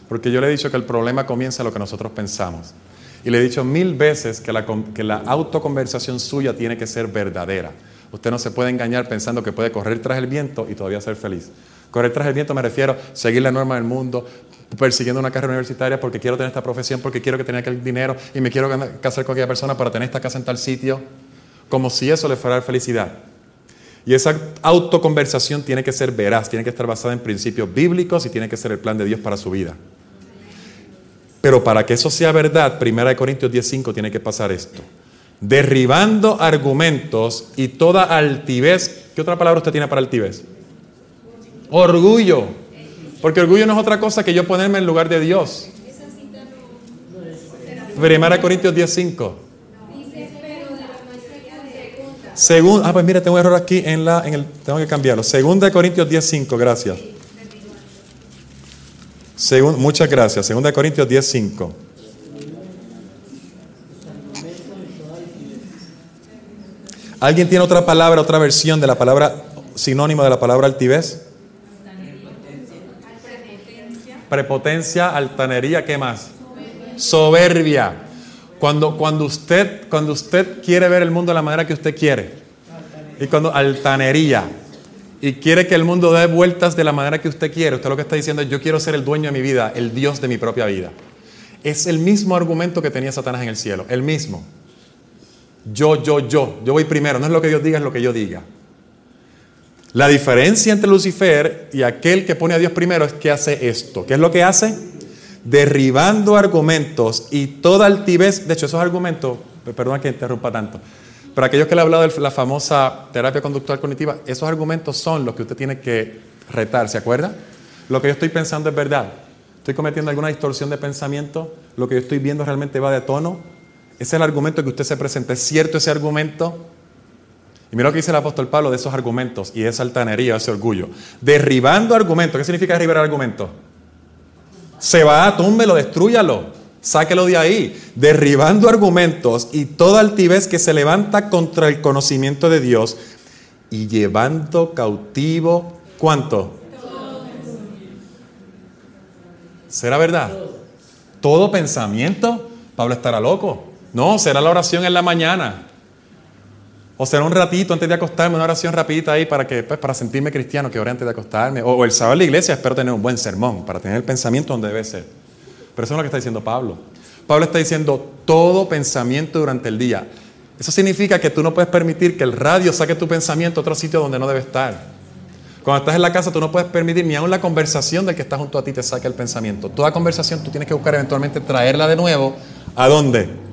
Porque yo le he dicho que el problema comienza en lo que nosotros pensamos. Y le he dicho mil veces que la, que la autoconversación suya tiene que ser verdadera. Usted no se puede engañar pensando que puede correr tras el viento y todavía ser feliz. Correr tras el viento me refiero a seguir la norma del mundo, persiguiendo una carrera universitaria porque quiero tener esta profesión, porque quiero que tenga aquel dinero y me quiero casar con aquella persona para tener esta casa en tal sitio, como si eso le fuera felicidad. Y esa autoconversación tiene que ser veraz, tiene que estar basada en principios bíblicos y tiene que ser el plan de Dios para su vida. Pero para que eso sea verdad, 1 Corintios 10:5 tiene que pasar esto. Derribando argumentos y toda altivez. ¿Qué otra palabra usted tiene para altivez? Orgullo. Porque orgullo no es otra cosa que yo ponerme en lugar de Dios. 1 Corintios 10:5. Según, ah, pues mira, tengo un error aquí en la, en el, tengo que cambiarlo. 2 Corintios 10:5, gracias muchas gracias. Segunda Corintios 10:5. ¿Alguien tiene otra palabra, otra versión de la palabra, sinónimo de la palabra altivez? Prepotencia, altanería, ¿qué más? Soberbia. Cuando, cuando, usted, cuando usted quiere ver el mundo de la manera que usted quiere. Y cuando altanería, y quiere que el mundo dé vueltas de la manera que usted quiere, usted lo que está diciendo es yo quiero ser el dueño de mi vida, el Dios de mi propia vida. Es el mismo argumento que tenía Satanás en el cielo, el mismo. Yo, yo, yo, yo voy primero, no es lo que Dios diga, es lo que yo diga. La diferencia entre Lucifer y aquel que pone a Dios primero es que hace esto. ¿Qué es lo que hace? Derribando argumentos y toda altivez, de hecho esos argumentos, perdón que interrumpa tanto, para aquellos que le he hablado de la famosa terapia conductual cognitiva, esos argumentos son los que usted tiene que retar, ¿se acuerda? Lo que yo estoy pensando es verdad. ¿Estoy cometiendo alguna distorsión de pensamiento? ¿Lo que yo estoy viendo realmente va de tono? Es el argumento que usted se presenta. ¿Es cierto ese argumento? Y mira lo que dice el apóstol Pablo de esos argumentos y esa altanería, ese orgullo. Derribando argumentos. ¿Qué significa derribar argumentos? Se va, túmbelo, destruyalo. Sáquelo de ahí, derribando argumentos y toda altivez que se levanta contra el conocimiento de Dios y llevando cautivo, ¿cuánto? ¿Será verdad? Todo pensamiento, Pablo estará loco. No, será la oración en la mañana. O será un ratito antes de acostarme, una oración rapidita ahí para, que, pues, para sentirme cristiano, que ore antes de acostarme. O, o el sábado en la iglesia espero tener un buen sermón, para tener el pensamiento donde debe ser. Pero eso es lo que está diciendo Pablo. Pablo está diciendo todo pensamiento durante el día. Eso significa que tú no puedes permitir que el radio saque tu pensamiento a otro sitio donde no debe estar. Cuando estás en la casa, tú no puedes permitir ni aun la conversación del que está junto a ti te saque el pensamiento. Toda conversación tú tienes que buscar eventualmente traerla de nuevo. ¿A dónde?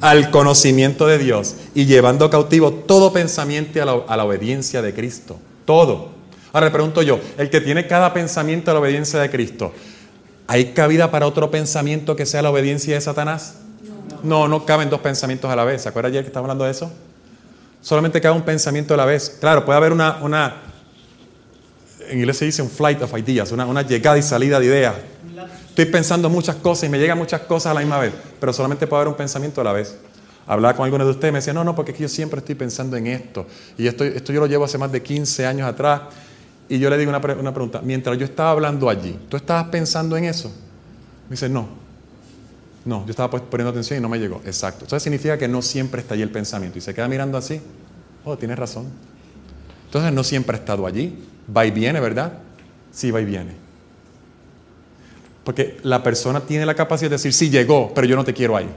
Al conocimiento de Dios y llevando cautivo todo pensamiento a la, a la obediencia de Cristo. Todo. Ahora le pregunto yo, el que tiene cada pensamiento a la obediencia de Cristo, ¿hay cabida para otro pensamiento que sea la obediencia de Satanás? No, no caben dos pensamientos a la vez. ¿Se acuerda ayer que estábamos hablando de eso? Solamente cabe un pensamiento a la vez. Claro, puede haber una, una en inglés se dice un flight of ideas, una, una llegada y salida de ideas. Estoy pensando muchas cosas y me llegan muchas cosas a la misma vez, pero solamente puede haber un pensamiento a la vez. Hablaba con algunos de ustedes y me decían, no, no, porque es que yo siempre estoy pensando en esto. Y esto, esto yo lo llevo hace más de 15 años atrás. Y yo le digo una, una pregunta, mientras yo estaba hablando allí, ¿tú estabas pensando en eso? Me dice, no. No, yo estaba poniendo atención y no me llegó. Exacto. Eso significa que no siempre está allí el pensamiento. Y se queda mirando así. Oh, tienes razón. Entonces no siempre ha estado allí. Va y viene, ¿verdad? Sí, va y viene. Porque la persona tiene la capacidad de decir, sí, llegó, pero yo no te quiero ahí.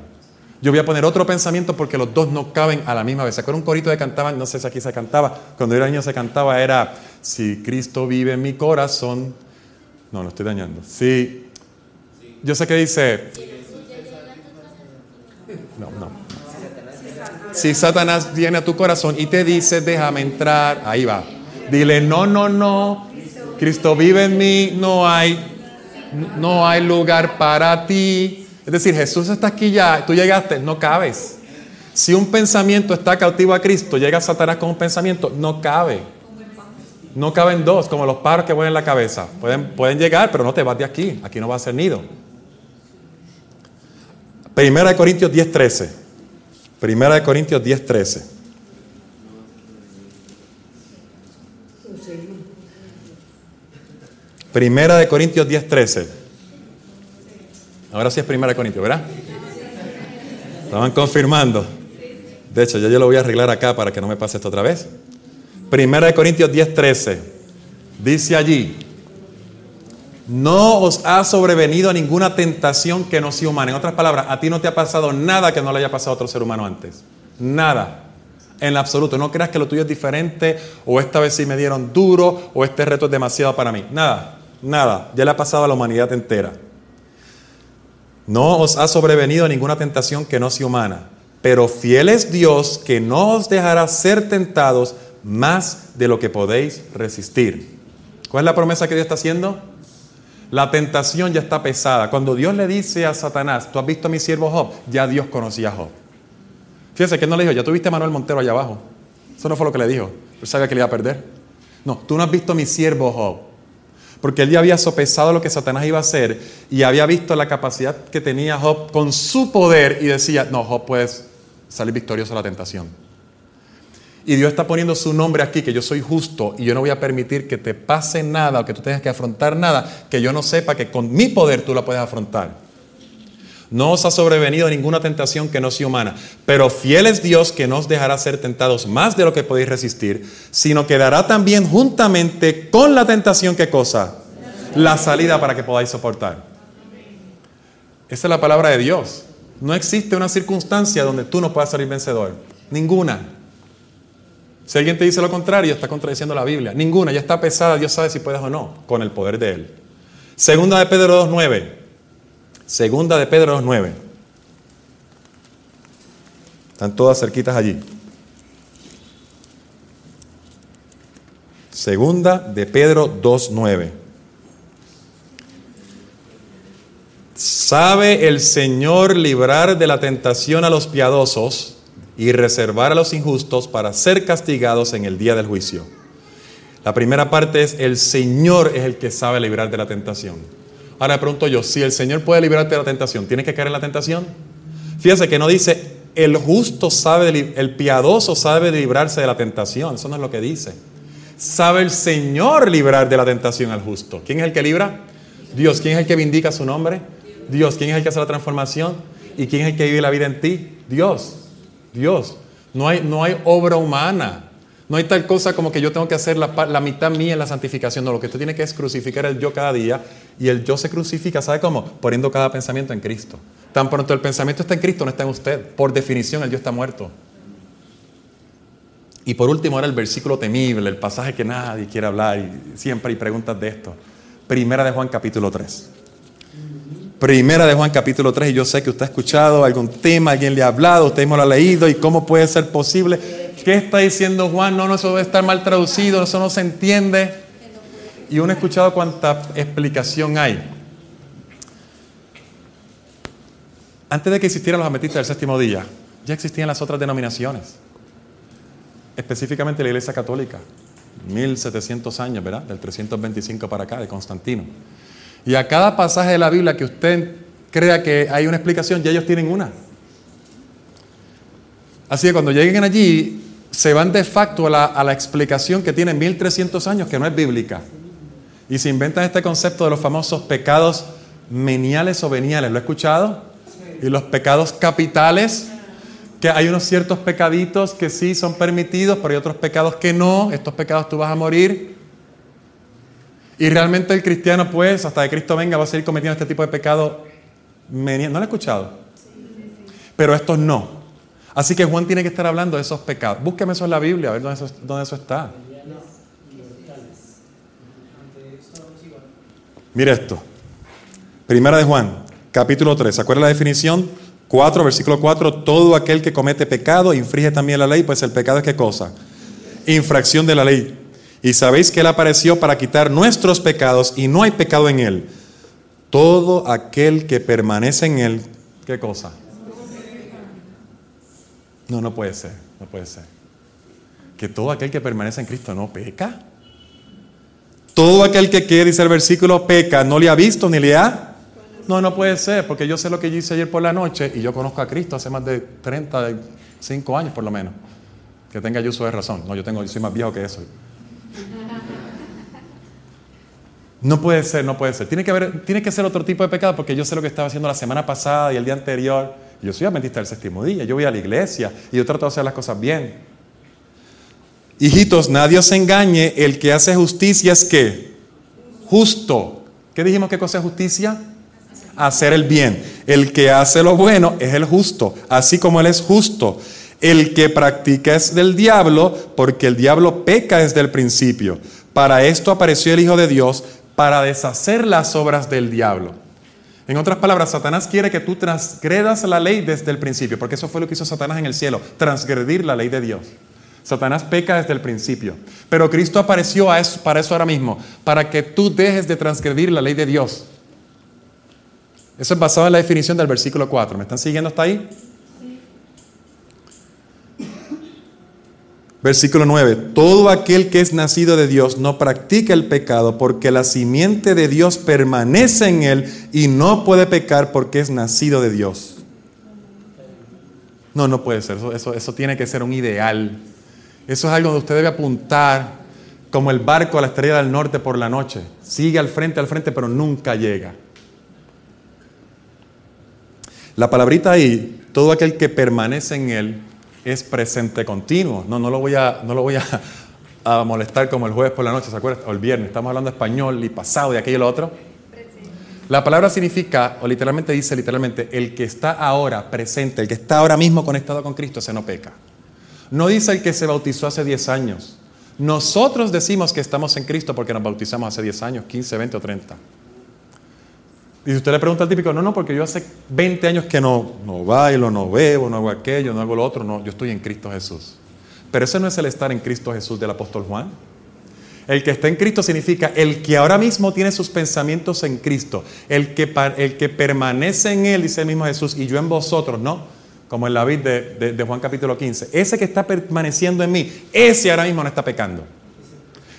Yo voy a poner otro pensamiento porque los dos no caben a la misma vez. ¿Se un corito de cantaban? No sé si aquí se cantaba. Cuando era niño se cantaba, era, si Cristo vive en mi corazón. No, lo estoy dañando. Sí. Yo sé que dice... No, no. Si Satanás viene a tu corazón y te dice, déjame entrar, ahí va. Dile, no, no, no. Cristo vive en mí, no hay, no hay lugar para ti. Es decir, Jesús está aquí ya, tú llegaste, no cabes. Si un pensamiento está cautivo a Cristo, llega Satanás con un pensamiento, no cabe. No caben dos, como los paros que vuelan en la cabeza. Pueden, pueden llegar, pero no te vas de aquí. Aquí no va a ser nido. Primera de Corintios 10, 13. Primera de Corintios 10, Primera de Corintios 10, 13. Ahora sí es Primera de Corintios, ¿verdad? Estaban confirmando. De hecho, yo, yo lo voy a arreglar acá para que no me pase esto otra vez. Primera de Corintios 10, 13. Dice allí, no os ha sobrevenido ninguna tentación que no sea humana. En otras palabras, a ti no te ha pasado nada que no le haya pasado a otro ser humano antes. Nada. En absoluto. No creas que lo tuyo es diferente o esta vez sí me dieron duro o este reto es demasiado para mí. Nada. Nada, ya le ha pasado a la humanidad entera. No os ha sobrevenido ninguna tentación que no sea humana, pero fiel es Dios que no os dejará ser tentados más de lo que podéis resistir. ¿Cuál es la promesa que Dios está haciendo? La tentación ya está pesada. Cuando Dios le dice a Satanás, tú has visto a mi siervo Job, ya Dios conocía a Job. Fíjese que no le dijo, ya tuviste a Manuel Montero allá abajo. Eso no fue lo que le dijo. Él sabía que le iba a perder. No, tú no has visto a mi siervo Job porque él ya había sopesado lo que Satanás iba a hacer y había visto la capacidad que tenía Job con su poder y decía, no, Job puede salir victorioso de la tentación. Y Dios está poniendo su nombre aquí, que yo soy justo y yo no voy a permitir que te pase nada o que tú tengas que afrontar nada, que yo no sepa que con mi poder tú la puedes afrontar. No os ha sobrevenido ninguna tentación que no sea humana, pero fiel es Dios que no os dejará ser tentados más de lo que podéis resistir, sino que dará también juntamente con la tentación, ¿qué cosa? La salida para que podáis soportar. Esa es la palabra de Dios. No existe una circunstancia donde tú no puedas salir vencedor. Ninguna. Si alguien te dice lo contrario, está contradiciendo la Biblia. Ninguna. Ya está pesada. Dios sabe si puedes o no, con el poder de Él. Segunda de Pedro 2.9. Segunda de Pedro 2.9. Están todas cerquitas allí. Segunda de Pedro 2.9. Sabe el Señor librar de la tentación a los piadosos y reservar a los injustos para ser castigados en el día del juicio. La primera parte es el Señor es el que sabe librar de la tentación. Ahora pregunto yo, si el Señor puede librarte de la tentación, ¿tienes que caer en la tentación? Fíjese que no dice, el justo sabe, el piadoso sabe librarse de la tentación. Eso no es lo que dice. Sabe el Señor librar de la tentación al justo. ¿Quién es el que libra? Dios. ¿Quién es el que vindica su nombre? Dios. ¿Quién es el que hace la transformación? ¿Y quién es el que vive la vida en ti? Dios. Dios. No hay, no hay obra humana. No hay tal cosa como que yo tengo que hacer la, mitad mía en la santificación. No, lo que tú tienes que es crucificar el yo cada día. Y el yo se crucifica, ¿sabe cómo? Poniendo cada pensamiento en Cristo. Tan pronto el pensamiento está en Cristo, no está en usted. Por definición, el yo está muerto. Y por último, era el versículo temible, el pasaje que nadie quiere hablar y siempre hay preguntas de esto. Primera de Juan capítulo 3. Primera de Juan capítulo 3, y yo sé que usted ha escuchado algún tema, alguien le ha hablado, usted mismo lo ha leído, y cómo puede ser posible. ¿Qué está diciendo Juan? No, no, eso debe estar mal traducido, eso no se entiende. Y uno ha escuchado cuánta explicación hay. Antes de que existieran los ametistas del séptimo día, ya existían las otras denominaciones, específicamente la Iglesia Católica, 1700 años, ¿verdad? Del 325 para acá, de Constantino. Y a cada pasaje de la Biblia que usted crea que hay una explicación, ya ellos tienen una. Así que cuando lleguen allí, se van de facto a la, explicación que tiene 1300 años, que no es bíblica. Y se inventan este concepto de los famosos pecados meniales o veniales. ¿Lo he escuchado? Y los pecados capitales, que hay unos ciertos pecaditos que sí son permitidos, pero hay otros pecados que no. Estos pecados tú vas a morir. Y realmente el cristiano, pues, hasta que Cristo venga, va a seguir cometiendo este tipo de pecado. ¿No lo he escuchado? Pero estos no. Así que Juan tiene que estar hablando de esos pecados. Búsqueme eso en la Biblia, a ver dónde eso, dónde eso está. Mire esto. Primera de Juan, capítulo 3. ¿Se acuerda la definición? 4, versículo 4. Todo aquel que comete pecado infringe también la ley, pues el pecado es qué cosa? Infracción de la ley. Y sabéis que Él apareció para quitar nuestros pecados y no hay pecado en Él. Todo aquel que permanece en Él, ¿qué cosa? No, no puede ser, no puede ser. Que todo aquel que permanece en Cristo no peca. Todo aquel que quiere, dice el versículo, peca, no le ha visto ni le ha. No, no puede ser, porque yo sé lo que yo hice ayer por la noche y yo conozco a Cristo hace más de 35 años por lo menos. Que tenga yo uso de razón. No, yo, tengo, yo soy más viejo que eso. No puede ser, no puede ser. Tiene que, haber, tiene que ser otro tipo de pecado porque yo sé lo que estaba haciendo la semana pasada y el día anterior. Yo soy adventista del séptimo día, yo voy a la iglesia y yo trato de hacer las cosas bien. Hijitos, nadie os engañe, el que hace justicia es que justo. ¿Qué dijimos que cosa es justicia? Hacer el bien. El que hace lo bueno es el justo, así como él es justo. El que practica es del diablo, porque el diablo peca desde el principio. Para esto apareció el Hijo de Dios, para deshacer las obras del diablo. En otras palabras, Satanás quiere que tú transgredas la ley desde el principio, porque eso fue lo que hizo Satanás en el cielo, transgredir la ley de Dios. Satanás peca desde el principio, pero Cristo apareció para eso ahora mismo, para que tú dejes de transgredir la ley de Dios. Eso es basado en la definición del versículo 4. ¿Me están siguiendo hasta ahí? Versículo 9, todo aquel que es nacido de Dios no practica el pecado porque la simiente de Dios permanece en él y no puede pecar porque es nacido de Dios. No, no puede ser, eso, eso, tiene que ser un ideal. Eso es algo donde usted debe apuntar como el barco a la estrella del norte por la noche. Sigue al frente, al frente, pero nunca llega. La palabrita ahí, todo aquel que permanece en él, es presente continuo. No, no lo voy a, no lo voy a, molestar como el jueves por la noche, ¿se acuerdan? O el viernes. Estamos hablando español y pasado y aquello y lo otro. La palabra significa, o literalmente dice literalmente, el que está ahora presente, el que está ahora mismo conectado con Cristo, se no peca. No dice el que se bautizó hace 10 años. Nosotros decimos que estamos en Cristo porque nos bautizamos hace 10 años, 15, 20 o 30. Y si usted le pregunta al típico, no, no, porque yo hace 20 años que no, no bailo, no bebo, no hago aquello, no hago lo otro, no, yo estoy en Cristo Jesús. Pero ese no es el estar en Cristo Jesús del apóstol Juan. El que está en Cristo significa el que ahora mismo tiene sus pensamientos en Cristo, el que, el que permanece en Él, dice el mismo Jesús, y yo en vosotros, ¿no? Como en la vid de, de Juan capítulo 15. Ese que está permaneciendo en mí, ese ahora mismo no está pecando.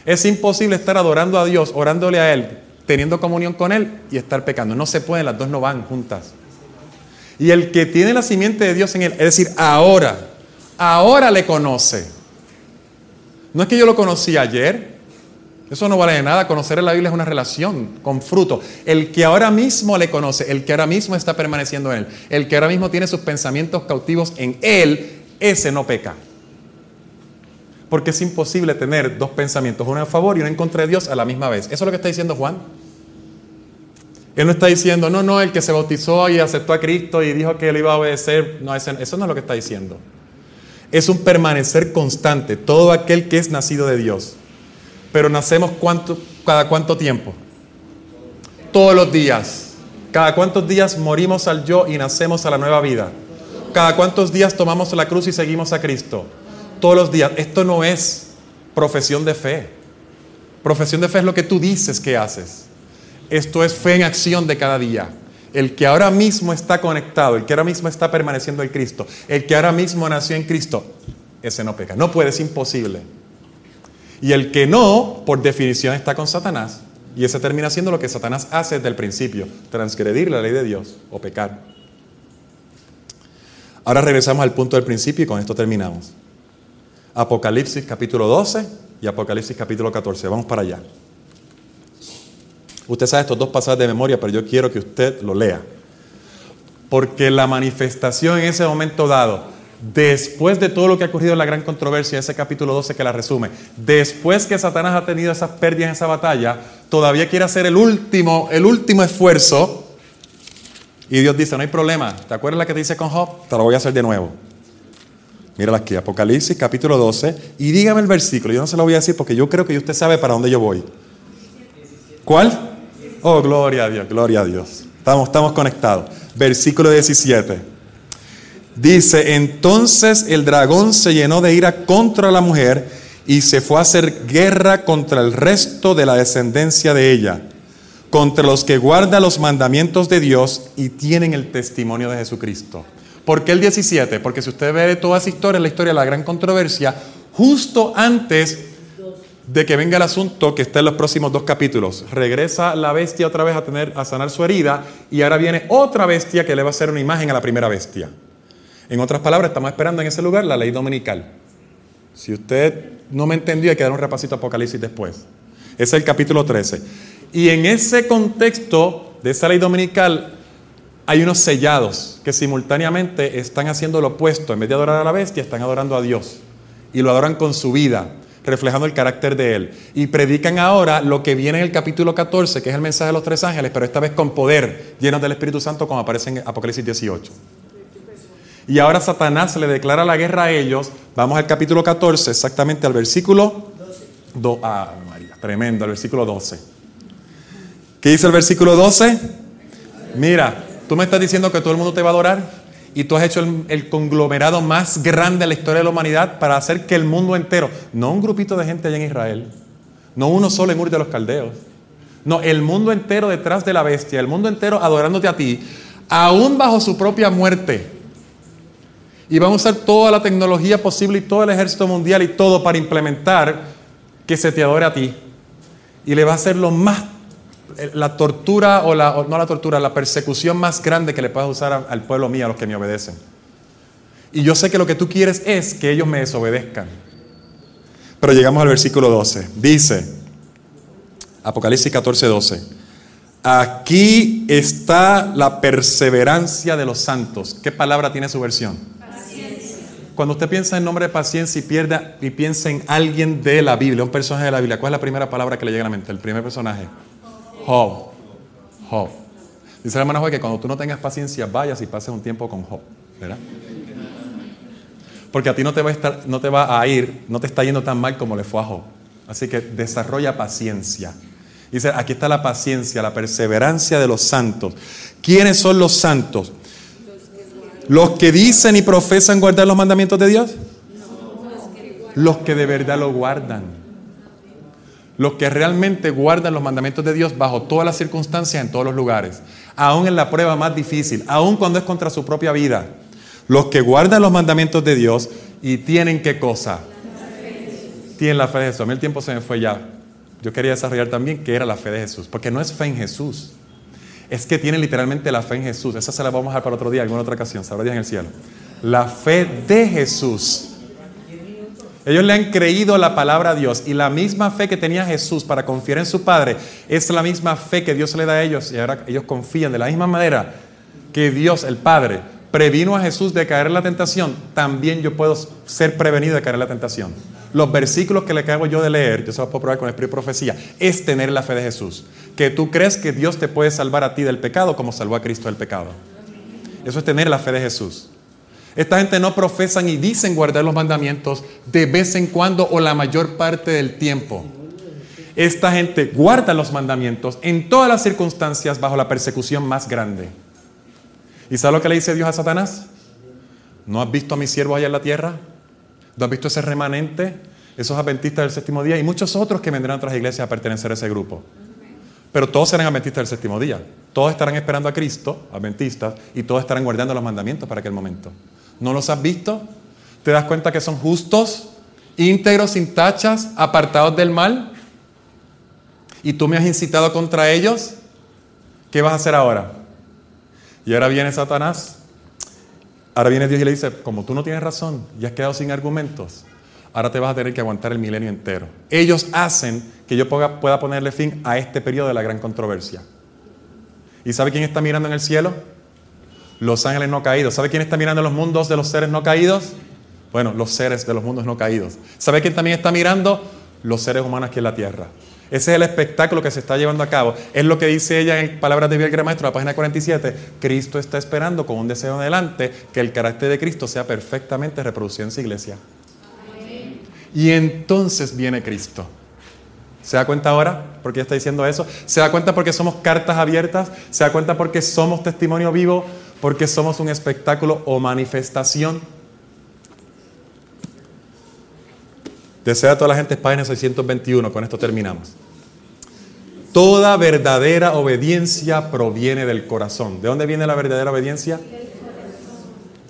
Es imposible estar adorando a Dios, orándole a Él, teniendo comunión con Él y estar pecando. No se pueden, las dos no van juntas. Y el que tiene la simiente de Dios en Él, es decir, ahora, ahora le conoce. No es que yo lo conocí ayer, Eso no vale de nada. Conocer en la Biblia es una relación con fruto. El que ahora mismo le conoce, el que ahora mismo está permaneciendo en él, el que ahora mismo tiene sus pensamientos cautivos en él, ese no peca. Porque es imposible tener dos pensamientos, uno a favor y uno en contra de Dios a la misma vez. Eso es lo que está diciendo Juan. Él no está diciendo, no, no, el que se bautizó y aceptó a Cristo y dijo que él iba a obedecer. No, eso no es lo que está diciendo. Es un permanecer constante, todo aquel que es nacido de Dios. Pero nacemos cuánto, cada cuánto tiempo? Todos los días. Cada cuántos días morimos al yo y nacemos a la nueva vida. Cada cuántos días tomamos la cruz y seguimos a Cristo. Todos los días. Esto no es profesión de fe. Profesión de fe es lo que tú dices que haces. Esto es fe en acción de cada día. El que ahora mismo está conectado, el que ahora mismo está permaneciendo en Cristo, el que ahora mismo nació en Cristo, ese no peca. No puede, es imposible. Y el que no, por definición, está con Satanás. Y ese termina siendo lo que Satanás hace desde el principio, transgredir la ley de Dios o pecar. Ahora regresamos al punto del principio y con esto terminamos. Apocalipsis capítulo 12 y Apocalipsis capítulo 14. Vamos para allá. Usted sabe estos dos pasajes de memoria, pero yo quiero que usted lo lea. Porque la manifestación en ese momento dado después de todo lo que ha ocurrido en la gran controversia, ese capítulo 12 que la resume, después que Satanás ha tenido esas pérdidas en esa batalla, todavía quiere hacer el último, el último esfuerzo. Y Dios dice, no hay problema. ¿Te acuerdas la que te dice con Job? Te lo voy a hacer de nuevo. Mírala aquí, Apocalipsis capítulo 12. Y dígame el versículo. Yo no se lo voy a decir porque yo creo que usted sabe para dónde yo voy. ¿Cuál? Oh, gloria a Dios, gloria a Dios. Estamos, estamos conectados. Versículo 17. Dice, entonces el dragón se llenó de ira contra la mujer y se fue a hacer guerra contra el resto de la descendencia de ella, contra los que guardan los mandamientos de Dios y tienen el testimonio de Jesucristo. ¿Por qué el 17? Porque si usted ve toda esa historia, la historia de la gran controversia, justo antes de que venga el asunto que está en los próximos dos capítulos, regresa la bestia otra vez a, tener, a sanar su herida y ahora viene otra bestia que le va a hacer una imagen a la primera bestia. En otras palabras, estamos esperando en ese lugar la ley dominical. Si usted no me entendió, hay que dar un repasito a Apocalipsis después. Es el capítulo 13. Y en ese contexto de esa ley dominical hay unos sellados que simultáneamente están haciendo lo opuesto. En vez de adorar a la bestia, están adorando a Dios. Y lo adoran con su vida, reflejando el carácter de Él. Y predican ahora lo que viene en el capítulo 14, que es el mensaje de los tres ángeles, pero esta vez con poder, llenos del Espíritu Santo, como aparece en Apocalipsis 18. Y ahora Satanás le declara la guerra a ellos. Vamos al capítulo 14, exactamente al versículo 12. ah, María, tremendo, al versículo 12. ¿Qué dice el versículo 12? Mira, tú me estás diciendo que todo el mundo te va a adorar y tú has hecho el, conglomerado más grande de la historia de la humanidad para hacer que el mundo entero, no un grupito de gente allá en Israel, no uno solo en Ur de los Caldeos, no, el mundo entero detrás de la bestia, el mundo entero adorándote a ti, aún bajo su propia muerte y vamos a usar toda la tecnología posible y todo el ejército mundial y todo para implementar que se te adore a ti. Y le va a hacer lo más, la tortura o la, no la tortura, la persecución más grande que le puedas usar al pueblo mío, a los que me obedecen. Y yo sé que lo que tú quieres es que ellos me desobedezcan. Pero llegamos al versículo 12. Dice, Apocalipsis 14, 12. Aquí está la perseverancia de los santos. ¿Qué palabra tiene su versión? Cuando usted piensa en nombre de paciencia y, pierda, y piensa en alguien de la Biblia, un personaje de la Biblia, ¿cuál es la primera palabra que le llega a la mente? El primer personaje. Job. Job. Dice la hermana Job que cuando tú no tengas paciencia, vayas y pases un tiempo con Job. ¿Verdad? Porque a ti no te va a, estar, no te va a ir, no te está yendo tan mal como le fue a Job. Así que desarrolla paciencia. Dice, aquí está la paciencia, la perseverancia de los santos. ¿Quiénes son los santos? ¿Los que dicen y profesan guardar los mandamientos de Dios? Los que de verdad lo guardan. Los que realmente guardan los mandamientos de Dios bajo todas las circunstancias, en todos los lugares. Aún en la prueba más difícil, aún cuando es contra su propia vida. Los que guardan los mandamientos de Dios y tienen qué cosa? Tienen la fe de Jesús. A mí el tiempo se me fue ya. Yo quería desarrollar también qué era la fe de Jesús. Porque no es fe en Jesús es que tienen literalmente la fe en Jesús. Esa se la vamos a dejar para otro día, alguna otra ocasión, sabrá Dios en el cielo. La fe de Jesús. Ellos le han creído la palabra a Dios y la misma fe que tenía Jesús para confiar en su Padre es la misma fe que Dios le da a ellos y ahora ellos confían de la misma manera que Dios, el Padre, previno a Jesús de caer en la tentación, también yo puedo ser prevenido de caer en la tentación. Los versículos que le acabo yo de leer, yo se los puedo probar con el espíritu de profecía, es tener la fe de Jesús. Que tú crees que Dios te puede salvar a ti del pecado como salvó a Cristo del pecado. Eso es tener la fe de Jesús. Esta gente no profesan y dicen guardar los mandamientos de vez en cuando o la mayor parte del tiempo. Esta gente guarda los mandamientos en todas las circunstancias bajo la persecución más grande. ¿Y sabe lo que le dice Dios a Satanás? ¿No has visto a mis siervos allá en la tierra? ¿No has visto ese remanente? Esos adventistas del séptimo día y muchos otros que vendrán a otras iglesias a pertenecer a ese grupo. Pero todos serán adventistas del séptimo día. Todos estarán esperando a Cristo, adventistas, y todos estarán guardando los mandamientos para aquel momento. ¿No los has visto? ¿Te das cuenta que son justos, íntegros, sin tachas, apartados del mal? ¿Y tú me has incitado contra ellos? ¿Qué vas a hacer ahora? Y ahora viene Satanás, ahora viene Dios y le dice, como tú no tienes razón y has quedado sin argumentos, ahora te vas a tener que aguantar el milenio entero. Ellos hacen que yo pueda ponerle fin a este periodo de la gran controversia. ¿Y sabe quién está mirando en el cielo? Los ángeles no caídos. ¿Sabe quién está mirando los mundos de los seres no caídos? Bueno, los seres de los mundos no caídos. ¿Sabe quién también está mirando? Los seres humanos aquí en la tierra. Ese es el espectáculo que se está llevando a cabo. Es lo que dice ella en palabras de Miguel Maestro, la página 47. Cristo está esperando con un deseo adelante que el carácter de Cristo sea perfectamente reproducido en su iglesia. Y entonces viene Cristo. ¿Se da cuenta ahora por qué está diciendo eso? ¿Se da cuenta porque somos cartas abiertas? ¿Se da cuenta porque somos testimonio vivo? ¿Porque somos un espectáculo o manifestación? Desea a toda la gente página 621, con esto terminamos. Toda verdadera obediencia proviene del corazón. ¿De dónde viene la verdadera obediencia?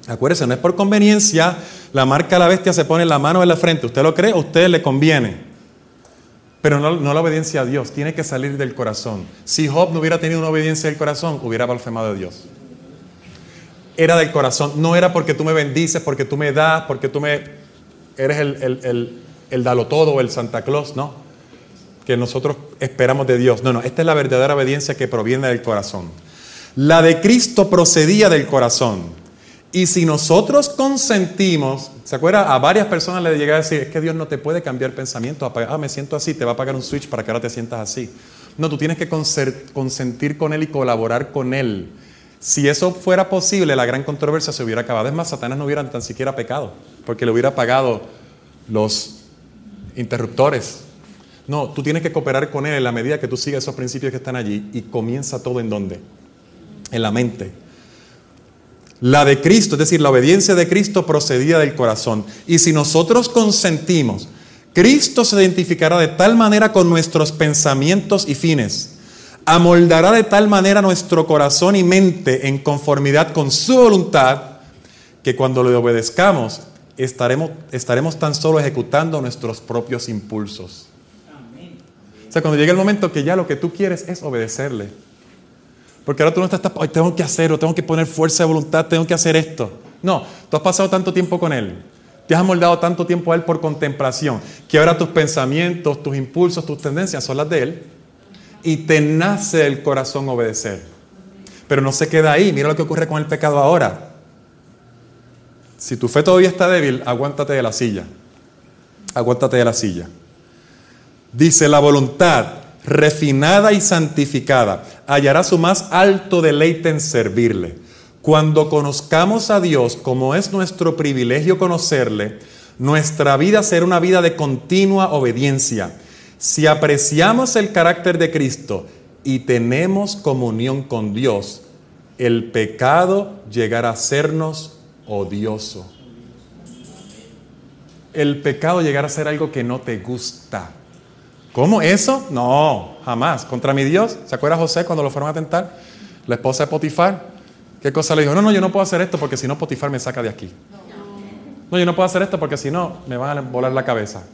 Acuérdese, no es por conveniencia. La marca de la bestia se pone en la mano en la frente. ¿Usted lo cree? ¿A usted le conviene? Pero no, no, la obediencia a Dios, tiene que salir del corazón. Si Job no hubiera tenido una obediencia del corazón, hubiera blasfemado a Dios. Era del corazón, no era porque tú me bendices, porque tú me das, porque tú me eres el, el, el, el dalo todo el Santa Claus, no que nosotros esperamos de Dios. No, no, esta es la verdadera obediencia que proviene del corazón. La de Cristo procedía del corazón. Y si nosotros consentimos, ¿se acuerda? A varias personas le llega a decir, es que Dios no te puede cambiar pensamiento. Ah, me siento así, te va a pagar un switch para que ahora te sientas así. No, tú tienes que consentir con Él y colaborar con Él. Si eso fuera posible, la gran controversia se hubiera acabado. Es más, Satanás no hubiera tan siquiera pecado, porque le hubiera pagado los interruptores no, tú tienes que cooperar con Él en la medida que tú sigas esos principios que están allí y comienza todo en dónde? En la mente. La de Cristo, es decir, la obediencia de Cristo procedía del corazón. Y si nosotros consentimos, Cristo se identificará de tal manera con nuestros pensamientos y fines, amoldará de tal manera nuestro corazón y mente en conformidad con su voluntad, que cuando le obedezcamos estaremos, estaremos tan solo ejecutando nuestros propios impulsos. O sea, cuando llega el momento que ya lo que tú quieres es obedecerle. Porque ahora tú no estás, Ay, tengo que hacerlo, tengo que poner fuerza de voluntad, tengo que hacer esto. No, tú has pasado tanto tiempo con Él, te has amoldado tanto tiempo a Él por contemplación, que ahora tus pensamientos, tus impulsos, tus tendencias son las de Él, y te nace el corazón obedecer. Pero no se queda ahí, mira lo que ocurre con el pecado ahora. Si tu fe todavía está débil, aguántate de la silla. Aguántate de la silla. Dice, la voluntad refinada y santificada hallará su más alto deleite en servirle. Cuando conozcamos a Dios, como es nuestro privilegio conocerle, nuestra vida será una vida de continua obediencia. Si apreciamos el carácter de Cristo y tenemos comunión con Dios, el pecado llegará a sernos odioso. El pecado llegará a ser algo que no te gusta. ¿Cómo eso? No, jamás. Contra mi Dios. ¿Se acuerda José cuando lo fueron a tentar? La esposa de Potifar. ¿Qué cosa le dijo? No, no, yo no puedo hacer esto porque si no Potifar me saca de aquí. No, yo no puedo hacer esto porque si no me van a volar la cabeza.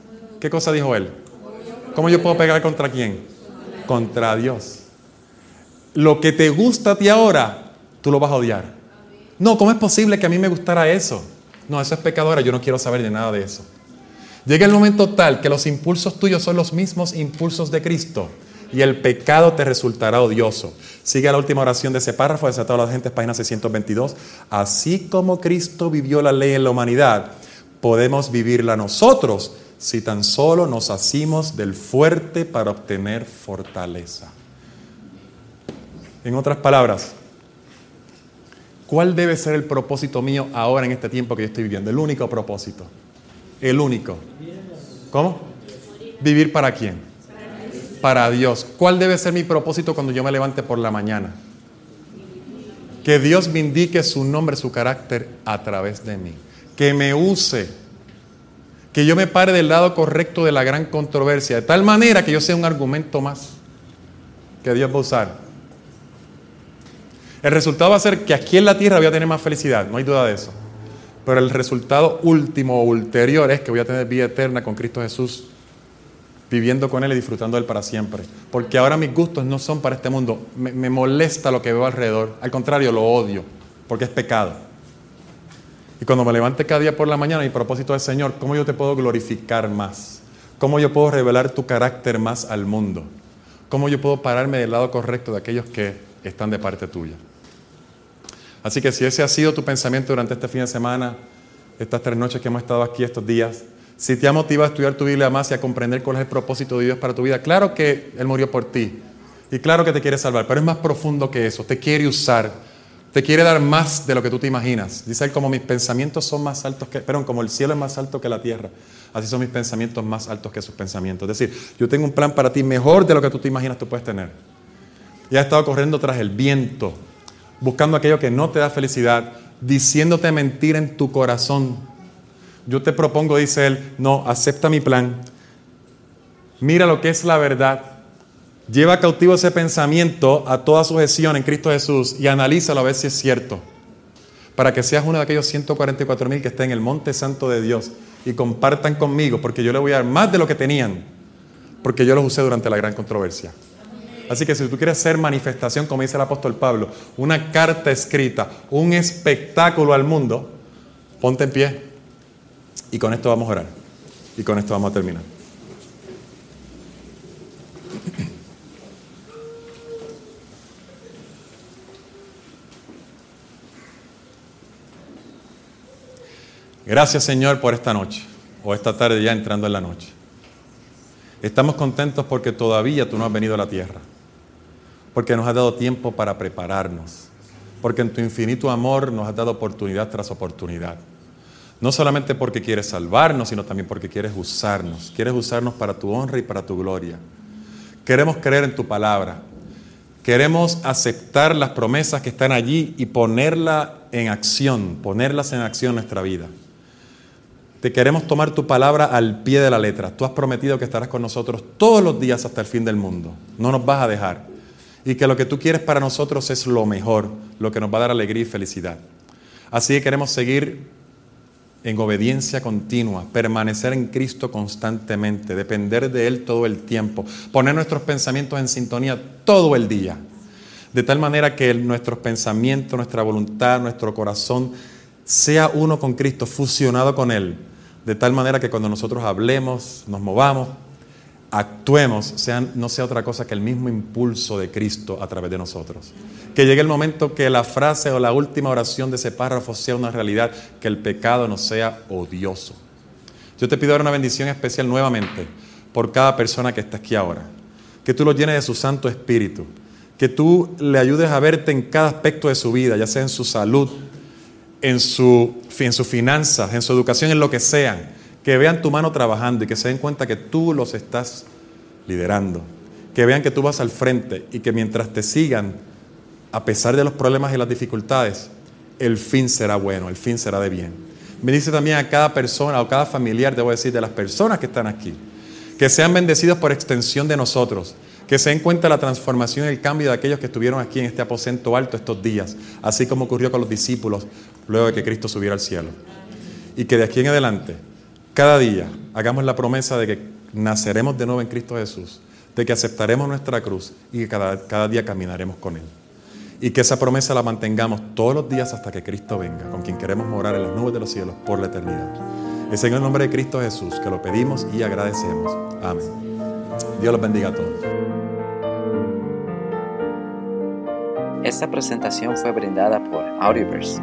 ¿Qué cosa dijo él? ¿Cómo yo puedo pegar contra quién? Contra Dios. Lo que te gusta a ti ahora, tú lo vas a odiar. No, ¿cómo es posible que a mí me gustara eso? No, eso es pecadora, yo no quiero saber de nada de eso. Llega el momento tal que los impulsos tuyos son los mismos impulsos de Cristo y el pecado te resultará odioso. Sigue la última oración de ese párrafo, desatado a la gente, página 622. Así como Cristo vivió la ley en la humanidad, podemos vivirla nosotros si tan solo nos asimos del fuerte para obtener fortaleza. En otras palabras, ¿cuál debe ser el propósito mío ahora en este tiempo que yo estoy viviendo? El único propósito. El único. ¿Cómo? ¿Vivir para quién? Para Dios. ¿Cuál debe ser mi propósito cuando yo me levante por la mañana? Que Dios me indique su nombre, su carácter a través de mí. Que me use. Que yo me pare del lado correcto de la gran controversia. De tal manera que yo sea un argumento más que Dios va a usar. El resultado va a ser que aquí en la tierra voy a tener más felicidad. No hay duda de eso. Pero el resultado último o ulterior es que voy a tener vida eterna con Cristo Jesús, viviendo con Él y disfrutando Él para siempre. Porque ahora mis gustos no son para este mundo. Me molesta lo que veo alrededor. Al contrario, lo odio, porque es pecado. Y cuando me levante cada día por la mañana, mi propósito es, Señor, ¿cómo yo te puedo glorificar más? ¿Cómo yo puedo revelar tu carácter más al mundo? ¿Cómo yo puedo pararme del lado correcto de aquellos que están de parte tuya? Así que si ese ha sido tu pensamiento durante este fin de semana, estas tres noches que hemos estado aquí estos días, si te ha motivado a estudiar tu Biblia más y a comprender cuál es el propósito de Dios para tu vida, claro que Él murió por ti y claro que te quiere salvar, pero es más profundo que eso, te quiere usar, te quiere dar más de lo que tú te imaginas. Dice Él, como mis pensamientos son más altos que, perdón, como el cielo es más alto que la tierra, así son mis pensamientos más altos que sus pensamientos. Es decir, yo tengo un plan para ti mejor de lo que tú te imaginas tú puedes tener. Y has estado corriendo tras el viento, buscando aquello que no te da felicidad, diciéndote mentira en tu corazón. Yo te propongo, dice él, no, acepta mi plan. Mira lo que es la verdad. Lleva cautivo ese pensamiento a toda sujeción en Cristo Jesús y analízalo a ver si es cierto. Para que seas uno de aquellos 144 mil que está en el monte santo de Dios y compartan conmigo, porque yo le voy a dar más de lo que tenían, porque yo los usé durante la gran controversia. Así que si tú quieres ser manifestación, como dice el apóstol Pablo, una carta escrita, un espectáculo al mundo, ponte en pie. Y con esto vamos a orar. Y con esto vamos a terminar. Gracias Señor por esta noche, o esta tarde ya entrando en la noche. Estamos contentos porque todavía tú no has venido a la tierra porque nos has dado tiempo para prepararnos, porque en tu infinito amor nos has dado oportunidad tras oportunidad. No solamente porque quieres salvarnos, sino también porque quieres usarnos. Quieres usarnos para tu honra y para tu gloria. Queremos creer en tu palabra. Queremos aceptar las promesas que están allí y ponerlas en acción, ponerlas en acción en nuestra vida. Te queremos tomar tu palabra al pie de la letra. Tú has prometido que estarás con nosotros todos los días hasta el fin del mundo. No nos vas a dejar y que lo que tú quieres para nosotros es lo mejor, lo que nos va a dar alegría y felicidad. Así que queremos seguir en obediencia continua, permanecer en Cristo constantemente, depender de Él todo el tiempo, poner nuestros pensamientos en sintonía todo el día, de tal manera que nuestros pensamientos, nuestra voluntad, nuestro corazón sea uno con Cristo, fusionado con Él, de tal manera que cuando nosotros hablemos, nos movamos, actuemos, no sea otra cosa que el mismo impulso de Cristo a través de nosotros. Que llegue el momento que la frase o la última oración de ese párrafo sea una realidad, que el pecado no sea odioso. Yo te pido ahora una bendición especial nuevamente por cada persona que está aquí ahora. Que tú lo llenes de su Santo Espíritu. Que tú le ayudes a verte en cada aspecto de su vida, ya sea en su salud, en, en sus finanzas, en su educación, en lo que sean que vean tu mano trabajando y que se den cuenta que tú los estás liderando, que vean que tú vas al frente y que mientras te sigan, a pesar de los problemas y las dificultades, el fin será bueno, el fin será de bien. Me dice también a cada persona o cada familiar, debo decir, de las personas que están aquí, que sean bendecidos por extensión de nosotros, que se den cuenta la transformación y el cambio de aquellos que estuvieron aquí en este aposento alto estos días, así como ocurrió con los discípulos luego de que Cristo subiera al cielo. Y que de aquí en adelante cada día hagamos la promesa de que naceremos de nuevo en Cristo Jesús, de que aceptaremos nuestra cruz y que cada, cada día caminaremos con Él. Y que esa promesa la mantengamos todos los días hasta que Cristo venga, con quien queremos morar en las nubes de los cielos por la eternidad. Es en el nombre de Cristo Jesús que lo pedimos y agradecemos. Amén. Dios los bendiga a todos. Esta presentación fue brindada por Audioverse,